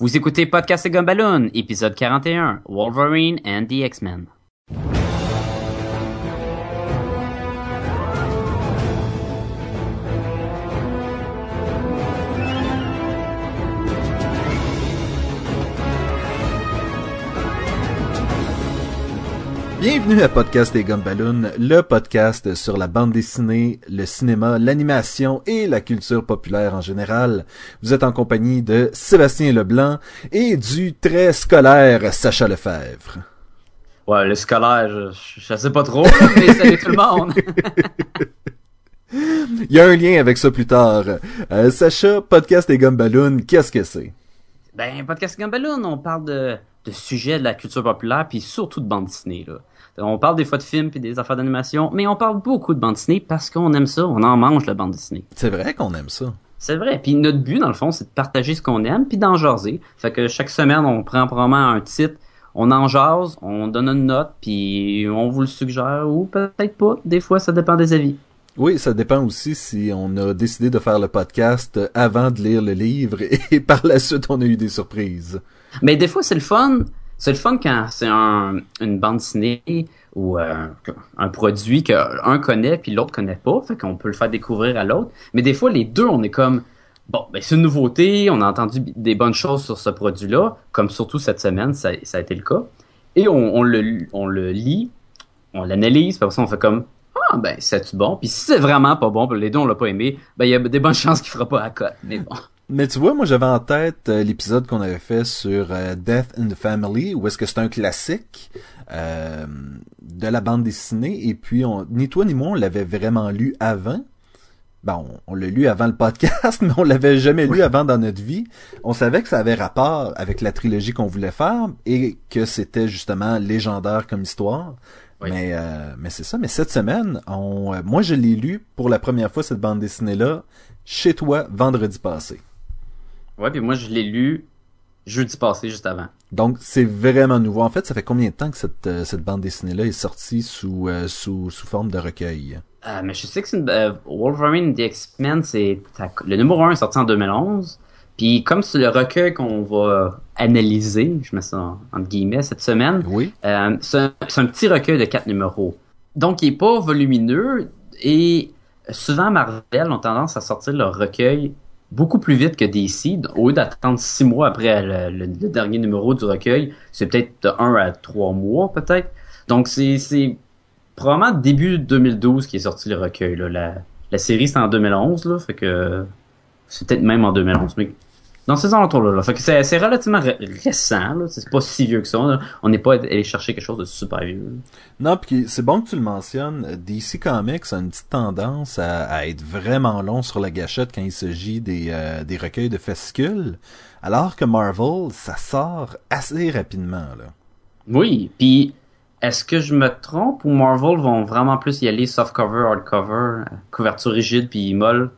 Vous écoutez Podcast et Gumballoon, épisode 41, Wolverine and the X-Men. Bienvenue à Podcast et Gumballoon, le podcast sur la bande dessinée, le cinéma, l'animation et la culture populaire en général. Vous êtes en compagnie de Sébastien Leblanc et du très scolaire Sacha Lefebvre. Ouais, le scolaire, je, je sais pas trop, mais salut tout le monde! Il y a un lien avec ça plus tard. Euh, Sacha, Podcast et Gumballoon, qu'est-ce que c'est? Ben, Podcast et Gumballoon, on parle de, de sujets de la culture populaire, puis surtout de bande dessinée, là. On parle des fois de films puis des affaires d'animation, mais on parle beaucoup de bande dessinée parce qu'on aime ça, on en mange la bande dessinée. C'est vrai qu'on aime ça. C'est vrai. Puis notre but, dans le fond, c'est de partager ce qu'on aime puis d'en jaser. Fait que chaque semaine, on prend probablement un titre, on en jase, on donne une note, puis on vous le suggère ou peut-être pas. Des fois, ça dépend des avis. Oui, ça dépend aussi si on a décidé de faire le podcast avant de lire le livre et par la suite, on a eu des surprises. Mais des fois, c'est le fun c'est le fun quand c'est un, une bande dessinée ou euh, un produit qu'un connaît puis l'autre connaît pas, fait qu'on peut le faire découvrir à l'autre. Mais des fois, les deux, on est comme bon, ben c'est une nouveauté, on a entendu des bonnes choses sur ce produit-là, comme surtout cette semaine, ça, a été le cas. Et on, le, on le lit, on l'analyse, puis après ça, on fait comme ah ben c'est bon? Puis si c'est vraiment pas bon, les deux on l'a pas aimé, ben il y a des bonnes chances qu'il fera pas à cote. Mais bon. Mais tu vois, moi j'avais en tête euh, l'épisode qu'on avait fait sur euh, Death in the Family, où est-ce que c'est un classique euh, de la bande dessinée, et puis on, ni toi ni moi on l'avait vraiment lu avant. Bon, on, l'a lu avant le podcast, mais on l'avait jamais lu avant dans notre vie. On savait que ça avait rapport avec la trilogie qu'on voulait faire et que c'était justement légendaire comme histoire. Mais euh, mais c'est ça. Mais cette semaine, on, moi je l'ai lu pour la première fois cette bande dessinée là chez toi vendredi passé. Ouais, puis moi je l'ai lu jeudi passé, juste avant. Donc c'est vraiment nouveau. En fait, ça fait combien de temps que cette, euh, cette bande dessinée-là est sortie sous, euh, sous, sous forme de recueil? Euh, mais je sais que une, Wolverine The X-Men, c'est le numéro 1 est sorti en 2011. Puis comme c'est le recueil qu'on va analyser, je mets ça entre guillemets cette semaine, oui. c'est un, un, petit recueil de quatre numéros. Donc il est pas volumineux et souvent Marvel ont tendance à sortir leur recueil beaucoup plus vite que DC. Au lieu d'attendre six mois après le, dernier numéro du recueil, c'est peut-être de un à trois mois peut-être. Donc c'est probablement début 2012 qui est sorti le recueil. Là. La, série c'est en 2011, là, fait que c'est peut-être même en 2011. Mais dans ces alentours-là. Là. Fait que c'est, relativement récent. Là. C'est pas si vieux que ça. Là. On n'est pas allé chercher quelque chose de super vieux. Non, puis c'est bon que tu le mentionnes. DC Comics a une petite tendance à, à être vraiment long sur la gâchette quand il s'agit des, euh, des recueils de fascicules, alors que Marvel, ça sort assez rapidement. Là. Oui, puis est-ce que je me trompe ou Marvel vont vraiment plus y aller softcover, hardcover, couverture rigide puis molle?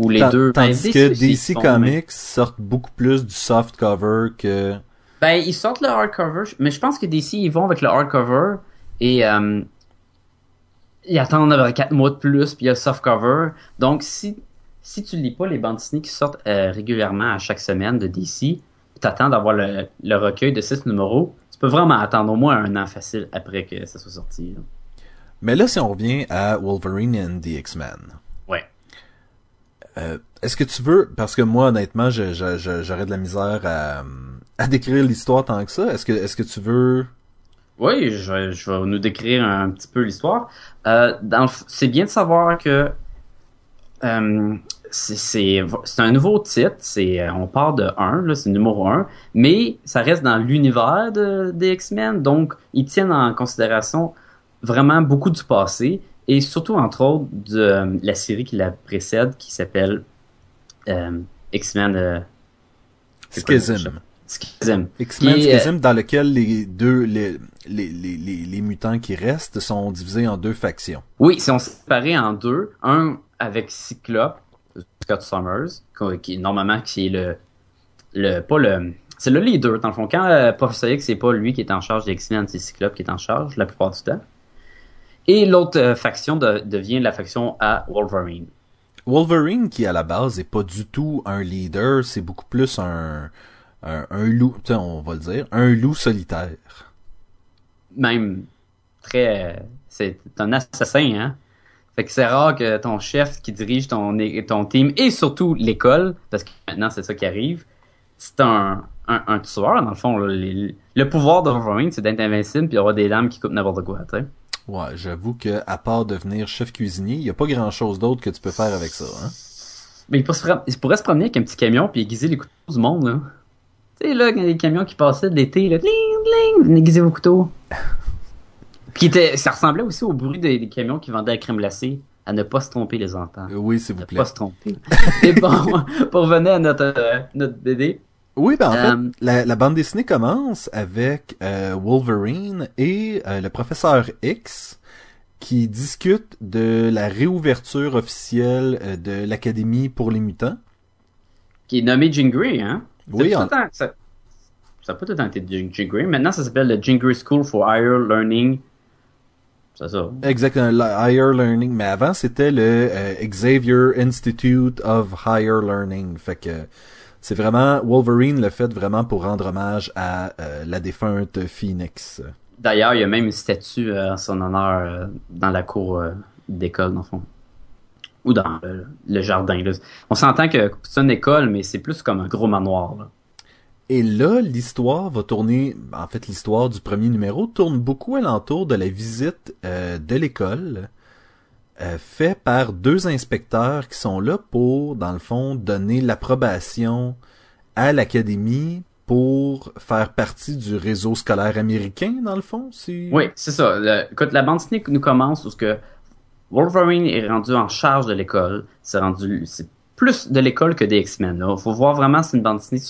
Ou les Tant, deux. Tandis ben, que DC Comics mais... sortent beaucoup plus du soft cover que. Ben, ils sortent le hardcover, mais je pense que DC, ils vont avec le hardcover et euh, ils attendent 4 mois de plus, puis il y a le soft cover. Donc, si, si tu lis pas les bandes dessinées qui sortent euh, régulièrement à chaque semaine de DC, t'attends d'avoir le, le, recueil de 6 numéros, tu peux vraiment attendre au moins un an facile après que ça soit sorti. Là. Mais là, si on revient à Wolverine and the X-Men. Euh, est-ce que tu veux, parce que moi honnêtement, j'aurais de la misère à, à décrire l'histoire tant que ça. Est-ce que, est-ce que tu veux? Oui, je, je vais nous décrire un petit peu l'histoire. Euh, c'est bien de savoir que euh, c'est un nouveau titre. C'est on part de 1, c'est numéro 1, mais ça reste dans l'univers de, des X-Men, donc ils tiennent en considération vraiment beaucoup du passé et surtout entre autres de euh, la série qui la précède qui s'appelle euh, X-Men euh, Schism. Schism. X-Men Schism dans lequel les deux les, les, les, les, mutants qui restent sont divisés en deux factions. Oui, ils sont séparés en deux, un avec Cyclope, Scott Summers, qui normalement qui est le le pas le c'est le leader dans le fond quand Professor X c'est pas lui qui est en charge des X-Men, c'est Cyclope qui est en charge la plupart du temps. Et l'autre euh, faction de, devient la faction à Wolverine. Wolverine, qui à la base est pas du tout un leader, c'est beaucoup plus un, un, un loup, on va le dire, un loup solitaire. Même très, c'est un assassin, hein. Fait que c'est rare que ton chef qui dirige ton, ton team et surtout l'école, parce que maintenant c'est ça qui arrive, c'est un, un, un, tueur dans le fond. Le, pouvoir de Wolverine, c'est d'être invincible puis avoir des lames qui coupent n'importe quoi, tu sais. Ouais, j'avoue que à part devenir chef cuisinier, il y a pas grand chose d'autre que tu peux faire avec ça, hein. Mais il pourrait, se, il pourrait se promener avec un petit camion puis aiguiser les couteaux du monde, là. Tu sais, là, quand les camions qui passaient de l'été, là, bling, bling, aiguiser vos couteaux. Puis était, ça ressemblait aussi au bruit des, des, camions qui vendaient la crème glacée. À ne pas se tromper, les enfants. Oui, s'il vous plaît. Ne pas se tromper. Et bon, pour revenir à notre, euh, notre BD. Oui, ben en fait, euh, la, la, bande dessinée commence avec euh, Wolverine et euh, le professeur X qui discutent de la réouverture officielle de l'Académie pour les mutants. Qui est nommé Jean Grey, hein? Oui, en... ça, ça n'a pas tout le temps été Jean Grey. Maintenant, ça s'appelle le Jean Grey School for Higher Learning c'est ça. Exactement, Higher Learning. Mais avant, c'était le euh, Xavier Institute of Higher Learning. Fait que c'est vraiment Wolverine le fait vraiment pour rendre hommage à euh, la défunte Phoenix. D'ailleurs, il y a même une statue euh, en son honneur dans la cour d'école, dans le fond. Ou dans le, jardin. Là. On s'entend que c'est une école, mais c'est plus comme un gros manoir. Là. Et là, l'histoire va tourner, en fait, l'histoire du premier numéro tourne beaucoup alentour de la visite euh, de l'école, euh, fait par deux inspecteurs qui sont là pour, dans le fond, donner l'approbation à l'académie pour faire partie du réseau scolaire américain, dans le fond. Oui, c'est ça. Le, la bande dessinée nous commence parce que Wolverine est rendu en charge de l'école. C'est rendu, c'est plus de l'école que des X-Men. Il faut voir vraiment c'est une bande dessinée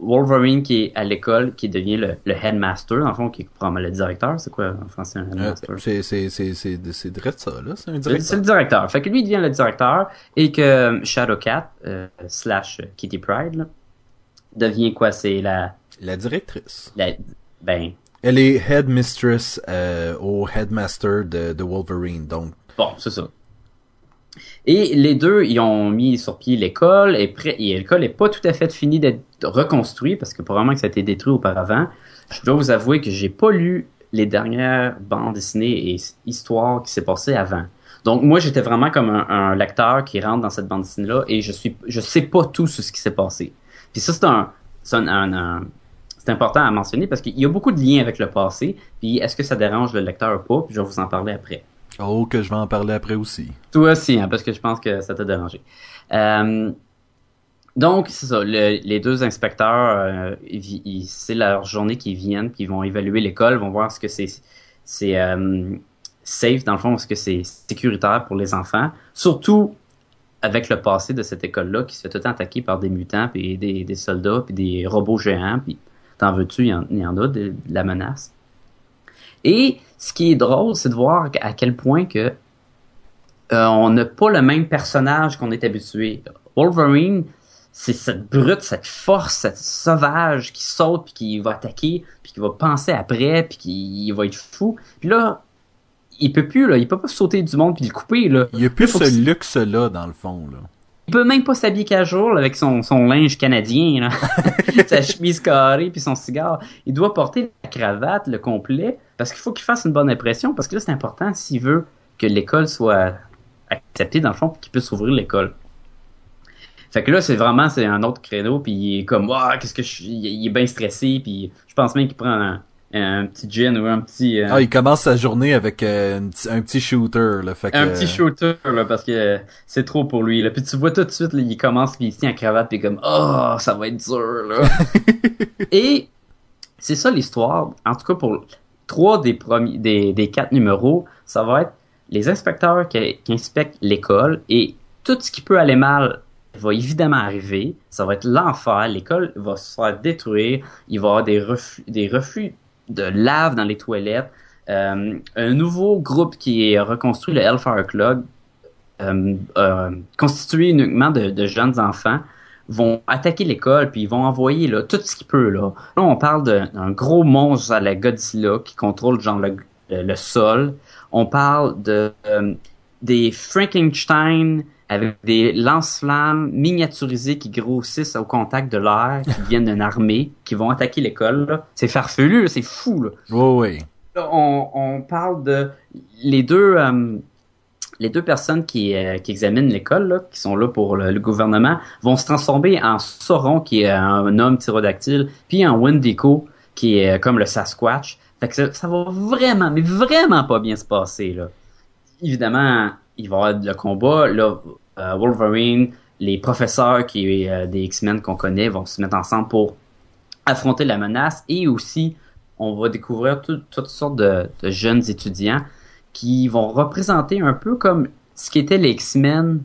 Wolverine qui est à l'école, qui devient le, le, headmaster, en fond, qui est probablement le directeur. C'est quoi en français un headmaster? Euh, c'est, c'est, c'est, c'est, c'est direct ça, là. C'est un directeur. C'est le directeur. Fait que lui, il devient le directeur et que Shadowcat, euh, slash Kitty Pride, là, devient quoi? C'est la... La directrice. La, ben... Elle est headmistress euh, au headmaster de, de Wolverine, donc... Bon, c'est ça. Et les deux, ils ont mis sur pied l'école, et, l'école n'est pas tout à fait finie d'être reconstruite, parce que probablement que ça a été détruit auparavant. Je dois vous avouer que j'ai pas lu les dernières bandes dessinées et histoires qui s'est passées avant. Donc moi, j'étais vraiment comme un, lecteur qui rentre dans cette bande dessinée-là, et je suis, je sais pas tout sur ce qui s'est passé. Puis ça, c'est un, c'est un, c'est important à mentionner parce qu'il y a beaucoup de liens avec le passé. Puis est-ce que ça dérange le lecteur ou pas Puis je vais vous en parler après. Oh, que je vais en parler après aussi. Toi aussi, hein, parce que je pense que ça t'a dérangé. Euh, donc, c'est ça. les deux inspecteurs, euh, c'est leur journée qui viennent, puis vont évaluer l'école, vont voir ce que c'est euh, safe, dans le fond, est-ce que c'est sécuritaire pour les enfants. Surtout avec le passé de cette école-là qui se fait tout attaquer par des mutants, puis des, des soldats, puis des robots géants, puis t'en veux-tu, il y, en a de la menace. Et ce qui est drôle, c'est de voir à quel point que euh, on n'a pas le même personnage qu'on est habitué. Wolverine, c'est cette brute, cette force, cette sauvage qui saute puis qui va attaquer puis qui va penser après puis qui va être fou. Puis là, il peut plus là, il peut pas sauter du monde puis le couper là. Il y a plus ce luxe là dans le fond là. Il peut même pas s'habiller qu'à jour avec son, son linge canadien, là. sa chemise carrée puis son cigare. Il doit porter la cravate, le complet, parce qu'il faut qu'il fasse une bonne impression, parce que là c'est important s'il veut que l'école soit acceptée dans le fond, qu'il puisse ouvrir l'école. Fait que là, c'est vraiment c'est un autre créneau, puis il est comme, waouh, qu'est-ce que je suis, il est bien stressé, puis je pense même qu'il prend un, un petit gin ou un petit. Euh, ah, il commence sa journée avec euh, un, petit shooter, là. Fait que... Un petit shooter, là, parce que c'est trop pour lui. Là. Puis tu vois tout de suite, là, il commence, puis il tient en cravate, puis comme, oh, ça va être dur, là. Et c'est ça l'histoire. En tout cas, pour trois des premiers, quatre numéros, ça va être les inspecteurs qui, inspectent l'école et tout ce qui peut aller mal va évidemment arriver. Ça va être l'enfer. L'école va se faire détruire. Il va y avoir des refus, des refus de lave dans les toilettes. Euh, un nouveau groupe qui est reconstruit, le Hellfire Club, euh, euh, constitué uniquement de, jeunes enfants, vont attaquer l'école puis ils vont envoyer là, tout ce qu'ils peuvent. Là. là, on parle d'un gros monstre à la Godzilla qui contrôle genre le, le, sol. On parle de des Frankenstein avec des lance-flammes miniaturisés qui grossissent au contact de l'air, qui viennent d'une armée, qui vont attaquer l'école. C'est farfelu, c'est fou. Là. Oui, oui. On, on, parle de les deux euh, les deux personnes qui, euh, examinent l'école, qui sont là pour le, gouvernement, vont se transformer en Sauron, qui est un homme tyrodactyle, puis en Wendigo, qui est comme le Sasquatch. Fait que ça, va vraiment, mais vraiment pas bien se passer. Là. Évidemment, il va y avoir le combat. Là, euh, Wolverine, les professeurs euh, des X-Men qu'on connaît vont se mettre ensemble pour affronter la menace et aussi on va découvrir toutes sortes de, jeunes étudiants qui vont représenter un peu comme ce qu'étaient les X-Men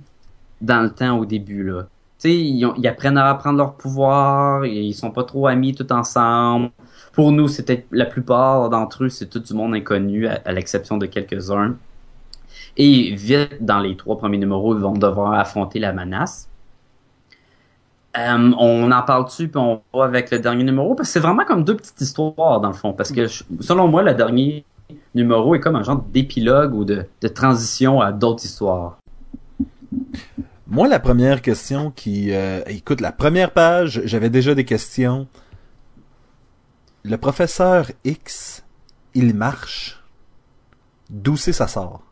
dans le temps au début là. Sais, ils, apprennent à apprendre leur pouvoir, ils sont pas trop amis tout ensemble. Pour nous, c'était la plupart d'entre eux, c'est tout du monde inconnu, à l'exception de quelques-uns. Et vite, dans les trois premiers numéros, ils vont devoir affronter la menace. Euh, on en parle-tu, puis on va avec le dernier numéro, parce que c'est vraiment comme deux petites histoires, dans le fond. Parce que, selon moi, le dernier numéro est comme un genre d'épilogue ou de, transition à d'autres histoires. Moi, la première question qui... Euh, écoute, la première page, j'avais déjà des questions. Le professeur X, il marche. D'où c'est ça sort?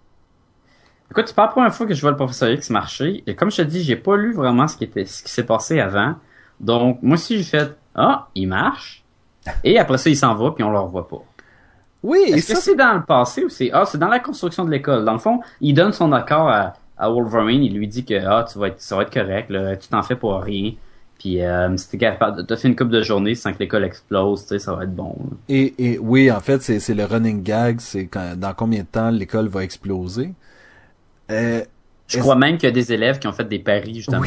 Écoute, c'est pas la première fois que je vois le professeur X marcher. Et comme je te dis, j'ai pas lu vraiment ce qui était, ce qui s'est passé avant. Donc, moi aussi, j'ai fait, ah, il marche. Et après ça, il s'en va, puis on le revoit pas. Oui, Est-ce que c'est dans le passé ou c'est, ah, c'est dans la construction de l'école. Dans le fond, il donne son accord à, à Wolverine. Il lui dit que, ah, tu vas être, ça va être correct, là, tu t'en fais pour rien. Puis euh, si t'es capable, t'as fait une couple de journées sans que l'école explose, tu sais, ça va être bon. Et, et oui, en fait, c'est, c'est le running gag, c'est dans combien de temps l'école va exploser. Euh, je crois même qu'il y a des élèves qui ont fait des paris justement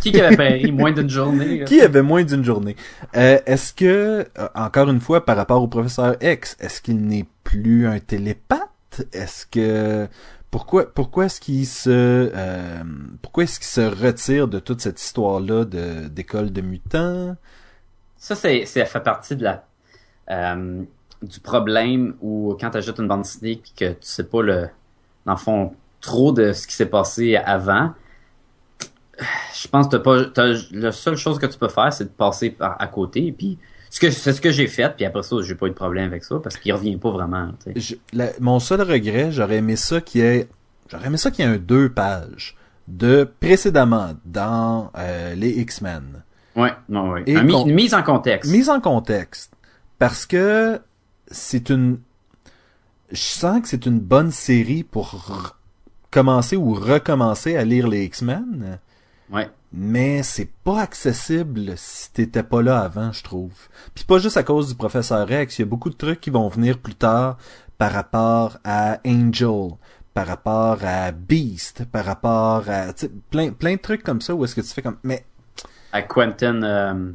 Qui avait pari moins d'une journée Qui avait moins d'une journée? Euh, Est-ce que euh, encore une fois par rapport au professeur X, est-ce qu'il n'est plus un télépathe? Est-ce que pourquoi pourquoi est-ce qu'il se pourquoi est-ce qu'il se retire de toute cette histoire là de d'école de mutants? Ça c'est ça fait partie de la du problème où quand tu ajoutes une bande dessinée que tu sais pas le dans le fond trop de ce qui s'est passé avant. Je pense que pas, la seule chose que tu peux faire, c'est de passer par à côté. Et puis, c'est ce que j'ai fait. Puis après ça, j'ai pas eu de problème avec ça parce qu'il revient pas vraiment. mon seul regret, j'aurais aimé ça qu'il y ait, j'aurais aimé ça qu'il y ait un deux pages de précédemment dans euh, les X-Men. Ouais, non, ouais. une mise en contexte. Mise en contexte. Parce que c'est une, je sens que c'est une bonne série pour commencer ou recommencer à lire les X-Men. Ouais. Mais c'est pas accessible si t'étais pas là avant, je trouve. Puis pas juste à cause du professeur Rex, il y a beaucoup de trucs qui vont venir plus tard par rapport à Angel, par rapport à Beast, par rapport à plein plein de trucs comme ça où est-ce que tu fais comme mais à Quentin euh,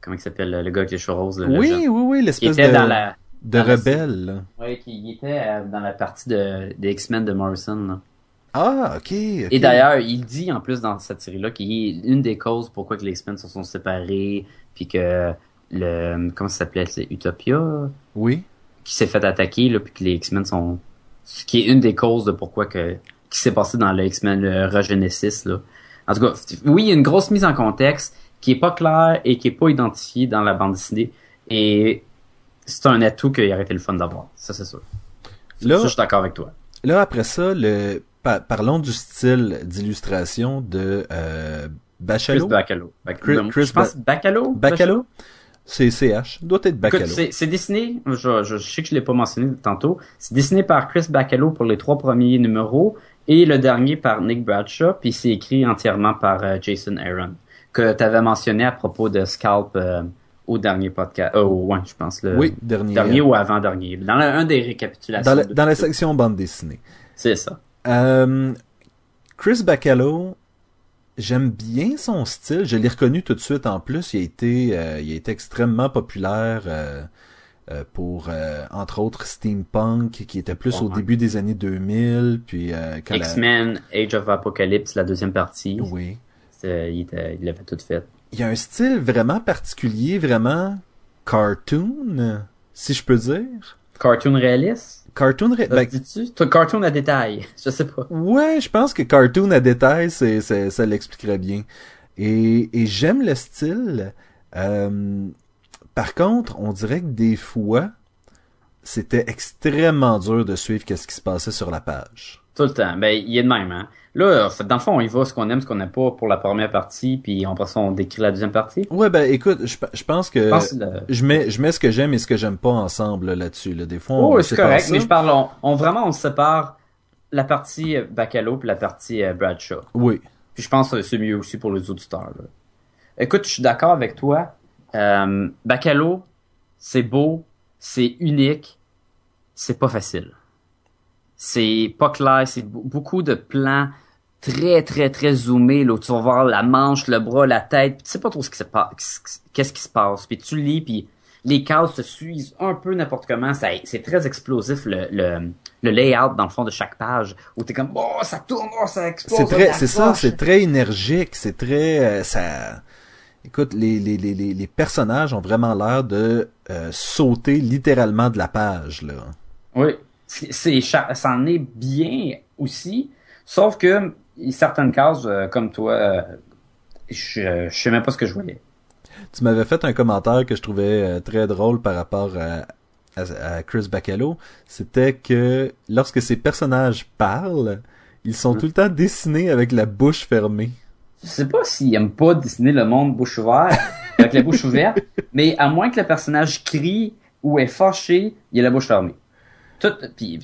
comment il s'appelle le gars qui est rose Oui, oui oui, l'espèce de dans la de rebelle. Oui, qui était euh, dans la partie de, des X-Men de Morrison. Ah, ok. Et d'ailleurs, il dit en plus dans cette série-là qu'il est une des causes pourquoi que les X-Men se sont séparés, puis que le comment ça s'appelait, c'est Utopia? Oui. Qui s'est fait attaquer là, puis que les X-Men sont, ce qui est une des causes de pourquoi que qui s'est passé dans le X-Men le Regenesis là. En tout cas, oui, il y a une grosse mise en contexte qui est pas claire et qui est pas identifiée dans la bande dessinée. Et c'est un atout qu'il aurait été le fun d'avoir. Ça, c'est sûr. Là, je suis d'accord avec toi. Là, après ça, le, parlons du style d'illustration de euh, Bacalo. Chris Bacalo. Chris, je pense Bacalo? Bacalo? C'est CH. Doit être Bacalo. C'est dessiné, je, je, sais que je l'ai pas mentionné tantôt, c'est dessiné par Chris Bacalo pour les trois premiers numéros et le dernier par Nick Bradshaw, puis c'est écrit entièrement par euh, Jason Aaron, que tu avais mentionné à propos de Scalp euh, au dernier podcast. Oh, ouais, je pense. Le oui, dernier. Dernier ou avant-dernier. Dans un des récapitulations. Dans la, section bande dessinée. C'est ça. Euh, Chris Bacalo, j'aime bien son style. Je l'ai reconnu tout de suite en plus. Il a été, euh, il a été extrêmement populaire euh, pour, entre autres, Steampunk, qui était plus au début des années 2000. Puis X-Men, Age of Apocalypse, la deuxième partie. Oui. Il, il l'avait tout fait il y a un style vraiment particulier, vraiment cartoon, si je peux dire. cartoon réaliste? Cartoon ré... Ben? Toi, cartoon à détail. Je sais pas. Ouais, je pense que cartoon à détail, c'est- ça l'expliquerait bien. Et, et j'aime le style. Euh, par contre, on dirait que des fois, c'était extrêmement dur de suivre qu'est-ce qui se passait sur la page. Tout le temps. Ben, il est de même, hein. Là, dans le fond, on y va ce qu'on aime, ce qu'on n'aime pas pour la première partie, puis après ça, on décrit la deuxième partie. Ouais, ben écoute, je, je pense que Je pense que le- je mets je mets ce que j'aime et ce que j'aime pas ensemble là, là-dessus. Là. Des fois, on Oh, c'est correct, ça. mais je parle, on, on- vraiment, on sépare la partie euh, Bacalo puis la partie euh, Bradshaw. Oui. Puis je pense que c'est mieux aussi pour les auditeurs. Là. Écoute, je suis d'accord avec toi. Euh, Bacalo, c'est beau, c'est unique, c'est pas facile. C'est pas clair, c'est be- beaucoup de plans très très très zoomés là, où tu vas voir la manche, le bras, la tête, puis tu sais pas trop ce qui se passe, qu'est-ce qui se passe, puis tu lis puis les cases se suivent un peu n'importe comment, ça c'est très explosif le, le le layout dans le fond de chaque page où t'es comme oh ça tourne, oh ça explose. C'est oh, très, c'est ça, c'est très énergique, c'est très, euh, ça. Écoute, les, les, les, les les personnages ont vraiment l'air de euh, sauter littéralement de la page là. Oui, c'est c'est cha- ça en est bien aussi, sauf que certaines cases euh, comme toi, euh, je, je sais même pas ce que je voyais. Tu m'avais fait un commentaire que je trouvais euh, très drôle par rapport à, à, à Chris Bacalo. C'était que lorsque ces personnages parlent, ils sont Mm. tout le temps dessinés avec la bouche fermée. Je sais pas s'il aime pas dessiner le monde bouche ouverte, avec la bouche ouverte, mais à moins que le personnage crie ou est fâché, il a la bouche fermée. Tout, puis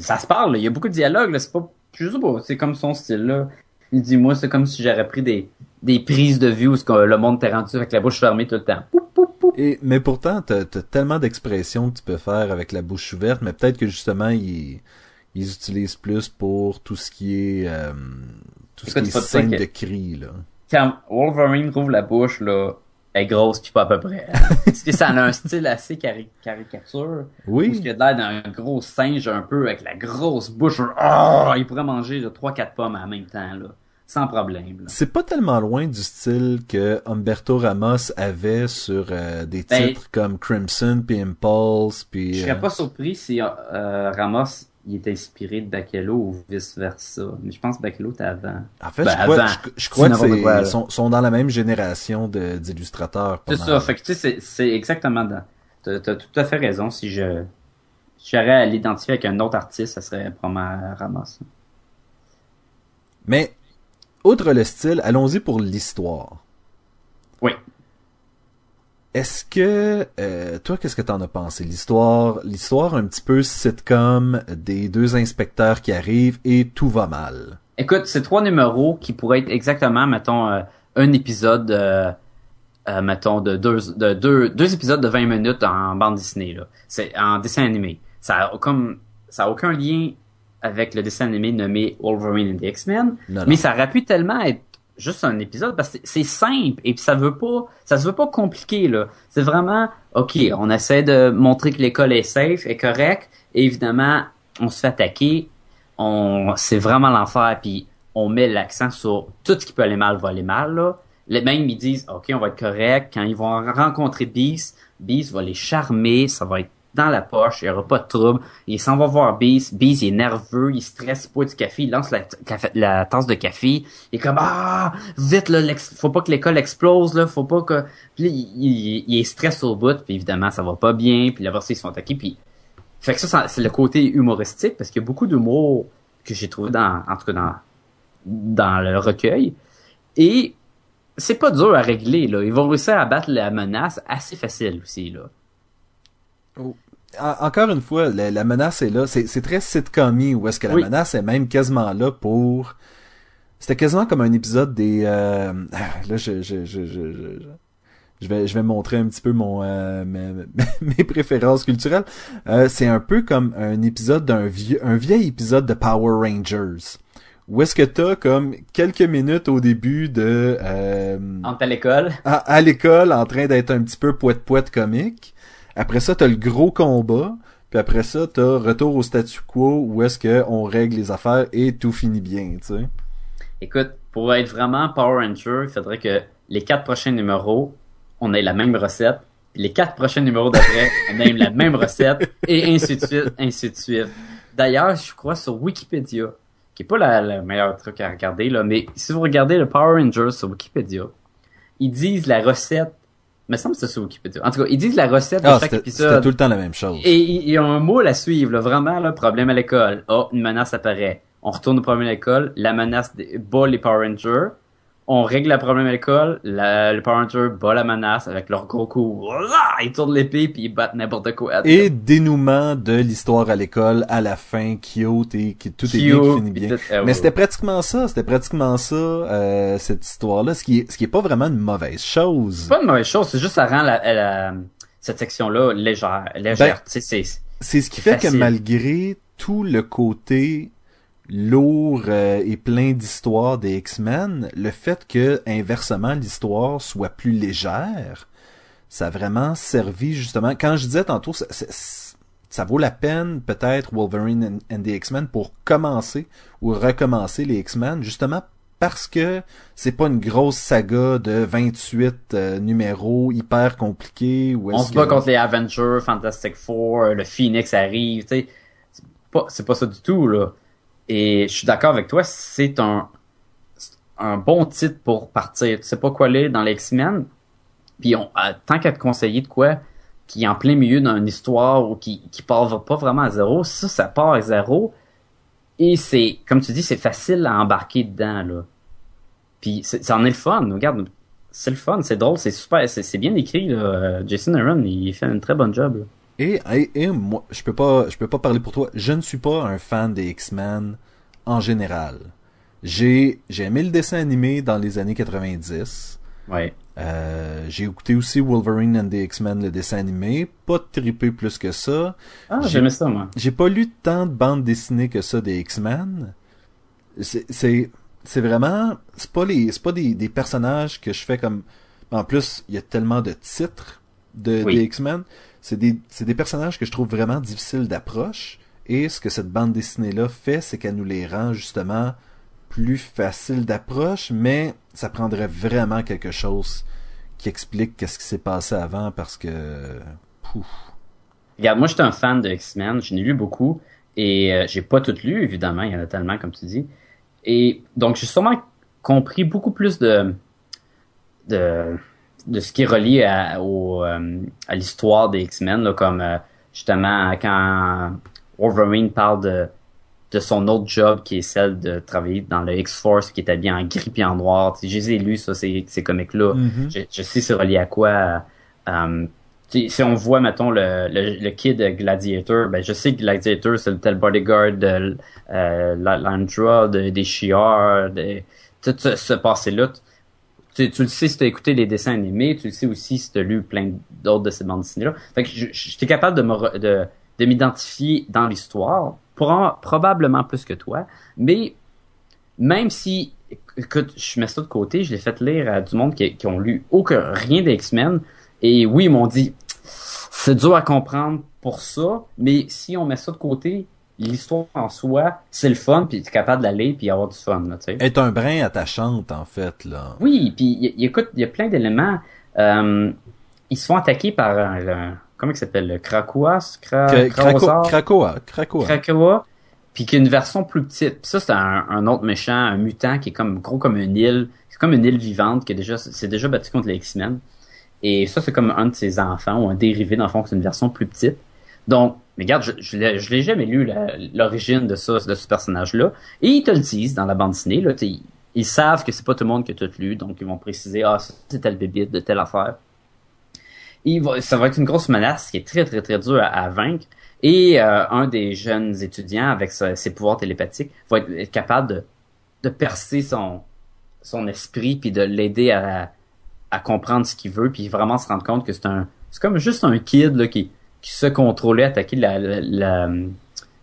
ça se parle, il y a beaucoup de dialogues, c'est pas, je sais pas, c'est comme son style là. Il dit moi c'est comme si j'aurais pris des des prises de vue où ce que le monde t'est rendu avec la bouche fermée tout le temps. Poup, poup, poup. Et, mais pourtant, t'as as tellement d'expressions que tu peux faire avec la bouche ouverte, mais peut-être que justement, ils, ils utilisent plus pour tout ce qui est, euh, tout ce Écoute, qui est scène de cri, là. quand Wolverine rouvre la bouche, là, est grosse puis pas à peu près. Parce que ça a un style assez cari- caricature. Oui. ce qui a l'air d'un gros singe un peu avec la grosse bouche. Ah, il pourrait manger de 3-4 pommes en même temps, là. Sans problème. C'est pas tellement loin du style que Humberto Ramos avait sur euh, des Ben, titres comme Crimson puis Impulse puis Je euh, serais pas surpris si euh, Ramos il est inspiré de Bacalo ou vice versa. Mais je pense que Bacalo était avant. en fait ben, je crois, avant. je, je crois que C'est quoi, sont, sont dans la même génération de d'illustrateurs. C'est ça. Fait que tu sais, c'est- c'est exactement dans. T'as t'as tout à fait raison. Si je si j'aurais à l'identifier avec un autre artiste, ça serait probablement Ramos. Mais outre le style, allons-y pour l'histoire. Oui. Est-ce que euh, toi, qu'est-ce que t'en as pensé? L'histoire, l'histoire un petit peu sitcom des deux inspecteurs qui arrivent et tout va mal. Écoute, c'est trois numéros qui pourraient être exactement, mettons, euh, un épisode, euh, euh, mettons, de deux, de deux, deux épisodes de 20 minutes en bande dessinée, là. C'est en dessin animé. Ça a comme, ça a aucun lien avec le dessin animé nommé Wolverine and the X-Men. Mais ça aurait pu tellement être juste un épisode parce que c'est simple et puis ça veut pas, ça se veut pas compliqué, là. C'est vraiment, ok, on essaie de montrer que l'école est safe, est correcte, et évidemment, on se fait attaquer, on, c'est vraiment l'enfer, puis on met l'accent sur tout ce qui peut aller mal va aller mal, là. Les mêmes, ils disent, OK, on va être correct. Quand ils vont rencontrer Beast, Beast va les charmer, ça va être dans la poche, il n'y aura pas de trouble. Il s'en va voir Beast, Beast il est nerveux, il stresse pas du café, il lance la, la tasse de café, il est comme, ah, vite, là, faut pas que l'école explose, là, faut pas que... Puis là, il, il, est stress au bout, puis évidemment, ça va pas bien, puis là, ils se sont attaqués, puis... Fait que ça, ça, c'est le côté humoristique, parce qu'il y a beaucoup d'humour que j'ai trouvé dans, en tout cas dans, dans le recueil. Et c'est pas dur à régler, là. Ils vont réussir à battre la menace assez facile aussi, là. En- encore une fois, la, la menace est là. C'est très sitcom où est-ce que la Oui. menace est même quasiment là pour. C'était quasiment comme un épisode des. euh, ah, Là, je, je, je, je, je, vais, je vais montrer un petit peu mon euh, mes, mes préférences culturelles. Euh, c'est un peu comme un épisode d'un vieux, un vieil épisode de Power Rangers. Où est-ce que t'as comme quelques minutes au début de euh, à l'école. à, à l'école en train d'être un petit peu poète poète comique. Après ça, t'as le gros combat. Puis après ça, t'as retour au statu quo où est-ce que on règle les affaires et tout finit bien, tu sais. Écoute, pour être vraiment Power Ranger, il faudrait que les quatre prochains numéros, on ait la même recette, les quatre prochains numéros d'après, on même la même recette, et ainsi de suite, ainsi de suite. D'ailleurs, je crois sur Wikipédia, qui est pas le meilleur truc à regarder, là, mais si vous regardez le Power Rangers sur Wikipédia, ils disent la recette me semble que c'est sur Wikipédia. En tout cas, ils disent la recette de Ah, chaque épisode. c'était tout le temps la même chose. Et il y a un moule à suivre, là, vraiment, là, problème à l'école. Oh, une menace apparaît. On retourne au problème à l'école, la menace des- bat les Power Rangers. On règle le problème à l'école, le Power Ranger bat la menace avec leur gros coup. Ils tournent l'épée puis ils battent n'importe quoi. Et dénouement de l'histoire à l'école à la fin, cute et qui tout est bien finit bien. tout- ah Mais c'était pratiquement ça, c'était pratiquement ça euh, cette histoire-là, ce qui est ce qui est pas vraiment une mauvaise chose. C'est pas une mauvaise chose, c'est juste ça rend la, la- cette section-là légère. légère. Ben, c'est, C'est ce qui fait que malgré tout le côté lourd euh, et plein d'histoires des X-Men, le fait que inversement l'histoire soit plus légère, ça a vraiment servi justement. Quand je disais tantôt, ça, ça- ça vaut la peine peut-être Wolverine and, and the X-Men pour commencer ou recommencer les X-Men, justement parce que c'est pas une grosse saga de 28 euh, numéros hyper compliqués. Où on se bat que- contre les Avengers, Fantastic Four, le Phoenix arrive, tu sais. C'est pas, c'est pas ça du tout, là. Et je suis d'accord avec toi, c'est un, un bon titre pour partir. Tu sais pas quoi lire dans les X-Men. Puis on, euh, tant qu'à te conseiller de quoi qui est en plein milieu d'une histoire ou qui, qui part pas vraiment à zéro, ça, ça part à zéro. Et c'est, comme tu dis, c'est facile à embarquer dedans, là. Puis ça en est le fun. Regarde, c'est le fun, c'est drôle, c'est super, c'est bien écrit. Euh, Jason Aaron, il fait un très bon job. Et, et, et moi, je peux pas, je peux pas parler pour toi. Je ne suis pas un fan des X-Men en général. J'ai, j'ai aimé le dessin animé dans les années 90. Ouais. Euh, j'ai écouté aussi Wolverine and the X-Men, le dessin animé. Pas trippé plus que ça. Ah, J'ai- j'aimais ça, moi. J'ai pas lu tant de bandes dessinées que ça des X-Men. C'est, c'est, c'est vraiment, c'est pas les, c'est pas des, des personnages que je fais comme, en plus, il y a tellement de titres de, Oui. des X-Men. C'est des, des personnages que je trouve vraiment difficiles d'approche. Et ce que cette bande dessinée-là fait, c'est qu'elle nous les rend justement plus faciles d'approche, mais ça prendrait vraiment quelque chose qui explique qu'est-ce qui s'est passé avant parce que, pouf. Regarde, moi, j'étais un fan de X-Men, je n'ai lu beaucoup, et euh, j'ai pas tout lu, évidemment, il y en a tellement, comme tu dis. Et donc, j'ai sûrement compris beaucoup plus de, de, de ce qui est relié à, au, euh, à l'histoire des X-Men, comme euh, justement quand Wolverine parle de, de son autre job qui est celle de travailler dans le X-Force qui est habillé en gris et en noir. Tu sais, Je les ai lus, ça, ces, ces comics-là. Mhm. Je, je sais c'est relié à quoi. euh, tu sais, si on voit, mettons, le, le, le kid Gladiator, ben je sais que Gladiator, c'est le tel bodyguard de euh, la- Landra, de, des Shi'ar, de, tout ce, ce passé-là. Tu, le sais si tu as écouté les dessins animés, tu le sais aussi si tu as lu plein d'autres de ces bandes dessinées-là. Fait que j'étais capable de de, de m'identifier dans l'histoire, pro- probablement plus que toi, mais même si, écoute, je mets ça de côté, je l'ai fait lire à du monde qui, qui ont lu aucun, rien des X-Men, et oui, ils m'ont dit, c'est dur à comprendre pour ça, mais si on met ça de côté, l'histoire en soi, c'est le fun, puis tu es capable d'aller puis avoir du fun, là, tu sais. Est un brin attachante, en fait, là. Oui, puis écoute, il y a plein d'éléments. Euh, ils se font attaquer par un, comment il s'appelle, le Kra, Krakoa, Krakoa, Krakoa, Krakoa. Krakoa, puis qui a une version plus petite. Puis ça, c'est un, un autre méchant, un mutant qui est comme gros comme une île. C'est comme une île vivante qui est déjà, c'est déjà battu contre les X-Men. Et ça, c'est comme un de ses enfants ou un dérivé dans le fond, c'est une version plus petite. Donc, mais regarde, je, je l'ai, je l'ai jamais lu la- l'origine de ça, de ce personnage-là. Et ils te le disent dans la bande dessinée. Là, ils, ils savent que c'est pas tout le monde qui a tout lu, donc ils vont préciser ah c'est tel bébite de telle affaire. Et il va- ça va être une grosse menace qui est très très très dure à, à vaincre. Et euh, un des jeunes étudiants avec sa- ses pouvoirs télépathiques va être, être capable de, de percer son son esprit puis de l'aider à, à comprendre ce qu'il veut puis vraiment se rendre compte que c'est un c'est comme juste un kid là, qui qui se contrôlait attaquer la,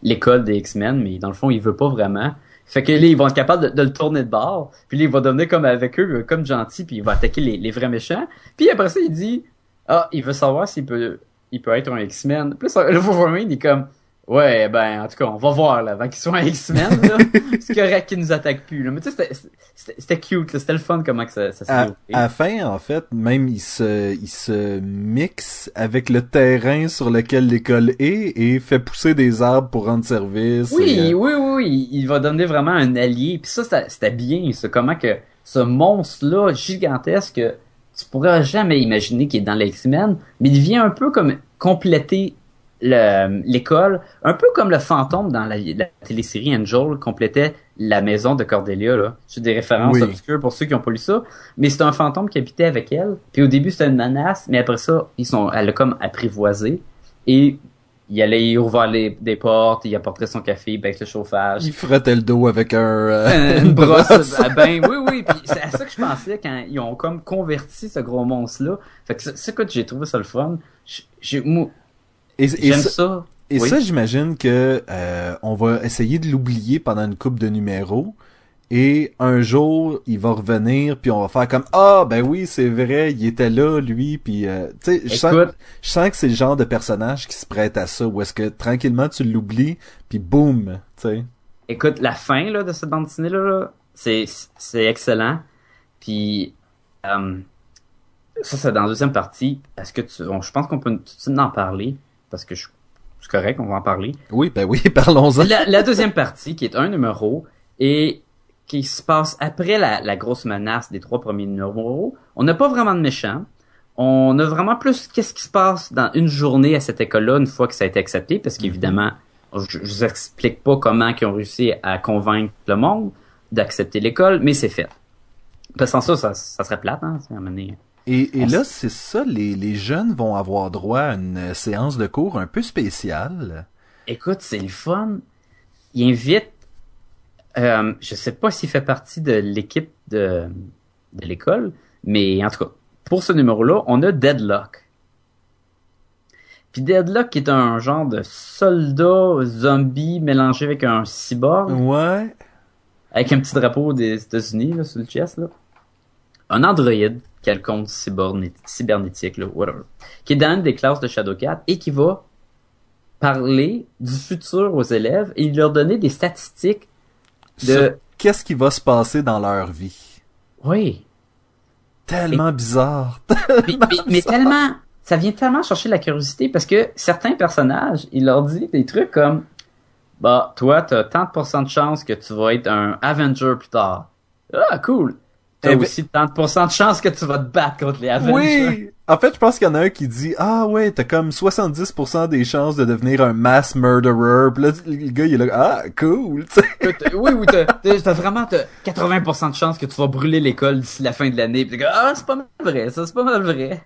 l'école des X-Men mais dans le fond il veut pas vraiment. Fait que là ils vont être capables de, le tourner de bord puis là il va devenir comme avec eux comme gentil puis il va attaquer les, les vrais méchants. Puis après ça il dit ah il veut savoir s'il peut il peut être un X-Men plus le Wolverine il est comme Ouais, ben, en tout cas, on va voir, là, avant qu'ils soient X-Men, là. c'est correct qu'ils nous attaquent plus, là. Mais tu sais, c'était cute, C'était le fun comment que ça, ça s'est à, à la fin, en fait, même, il se, il se mixe avec le terrain sur lequel l'école est et fait pousser des arbres pour rendre service. Oui, oui, oui, oui. Il va donner vraiment un allié. Puis ça, c'était bien, ça. Comment que ce monstre-là, gigantesque, tu pourrais jamais imaginer qu'il est dans les X-Men, mais il vient un peu comme compléter l'école, un peu comme le fantôme dans la, télésérie Angel complétait la maison de Cordelia. Là. J'ai des références obscures pour ceux qui n'ont pas lu ça, mais c'est un fantôme qui habitait avec elle. Puis au début c'était une menace, mais après ça ils sont, elle a comme apprivoisé et il allait ouvrir des portes, il apporterait son café avec le chauffage. Il frottait le dos avec un euh, une brosse. Ah ben oui oui, puis c'est à ça que je pensais quand ils ont comme converti ce gros monstre là. Fait que c'est que j'ai trouvé ça le fun. J'ai J'aime ça. Et ça, j'imagine que euh, on va essayer de l'oublier pendant une coupe de numéros. Et un jour, il va revenir, puis on va faire comme ah ben oui c'est vrai, il était là lui, puis euh, tu sais, je sens, je sens que c'est le genre de personnage qui se prête à ça, où est-ce que tranquillement tu l'oublies, puis boum, tu sais. Écoute, la fin là de cette bande dessinée là, c'est c'est excellent, puis euh, ça c'est dans la deuxième partie, est-ce que tu, je pense qu'on peut tout de suite en parler parce que je, c'est correct, on va en parler. Oui, ben oui, parlons-en. La, deuxième partie, qui est un numéro, et qui se passe après la, grosse menace des trois premiers numéros, on n'a pas vraiment de méchants. On a vraiment plus qu'est-ce qui se passe dans une journée à cette école-là une fois que ça a été accepté, parce qu'évidemment, je, je vous explique pas comment ils ont réussi à convaincre le monde d'accepter l'école, mais c'est fait. Parce que sans ça, ça, serait plate, hein, et, et là, c'est ça, les, les jeunes vont avoir droit à une séance de cours un peu spéciale. Écoute, c'est le fun. Il invite, euh, je sais pas s'il fait partie de l'équipe de, de l'école, mais en tout cas, pour ce numéro-là, on a Deadlock. Puis Deadlock est un genre de soldat zombie mélangé avec un cyborg. Ouais. Avec un petit drapeau des États-Unis là, sur le chest. Là. Un androïde quelconque cybernétique, là, whatever, qui est dans une des classes de Shadowcat et qui va parler du futur aux élèves et leur donner des statistiques de qu'est-ce qui va se passer dans leur vie. Oui. Tellement bizarre. mais, tellement, ça vient tellement chercher la curiosité parce que certains personnages, il leur dit des trucs comme, bah, toi, t'as tant de pourcents de chance que tu vas être un Avenger plus tard. Ah, cool. T'as eh aussi tant de chance que tu vas te battre contre les Avengers. Oui! En fait, je pense qu'il y en a un qui dit Ah ouais, t'as comme 70% des chances de devenir un mass murderer. Pis là, le gars, il est là Ah, cool! oui, oui, t'as vraiment 80% de chances que tu vas brûler l'école d'ici la fin de l'année. Pis Ah, c'est pas mal vrai, ça, c'est pas mal vrai.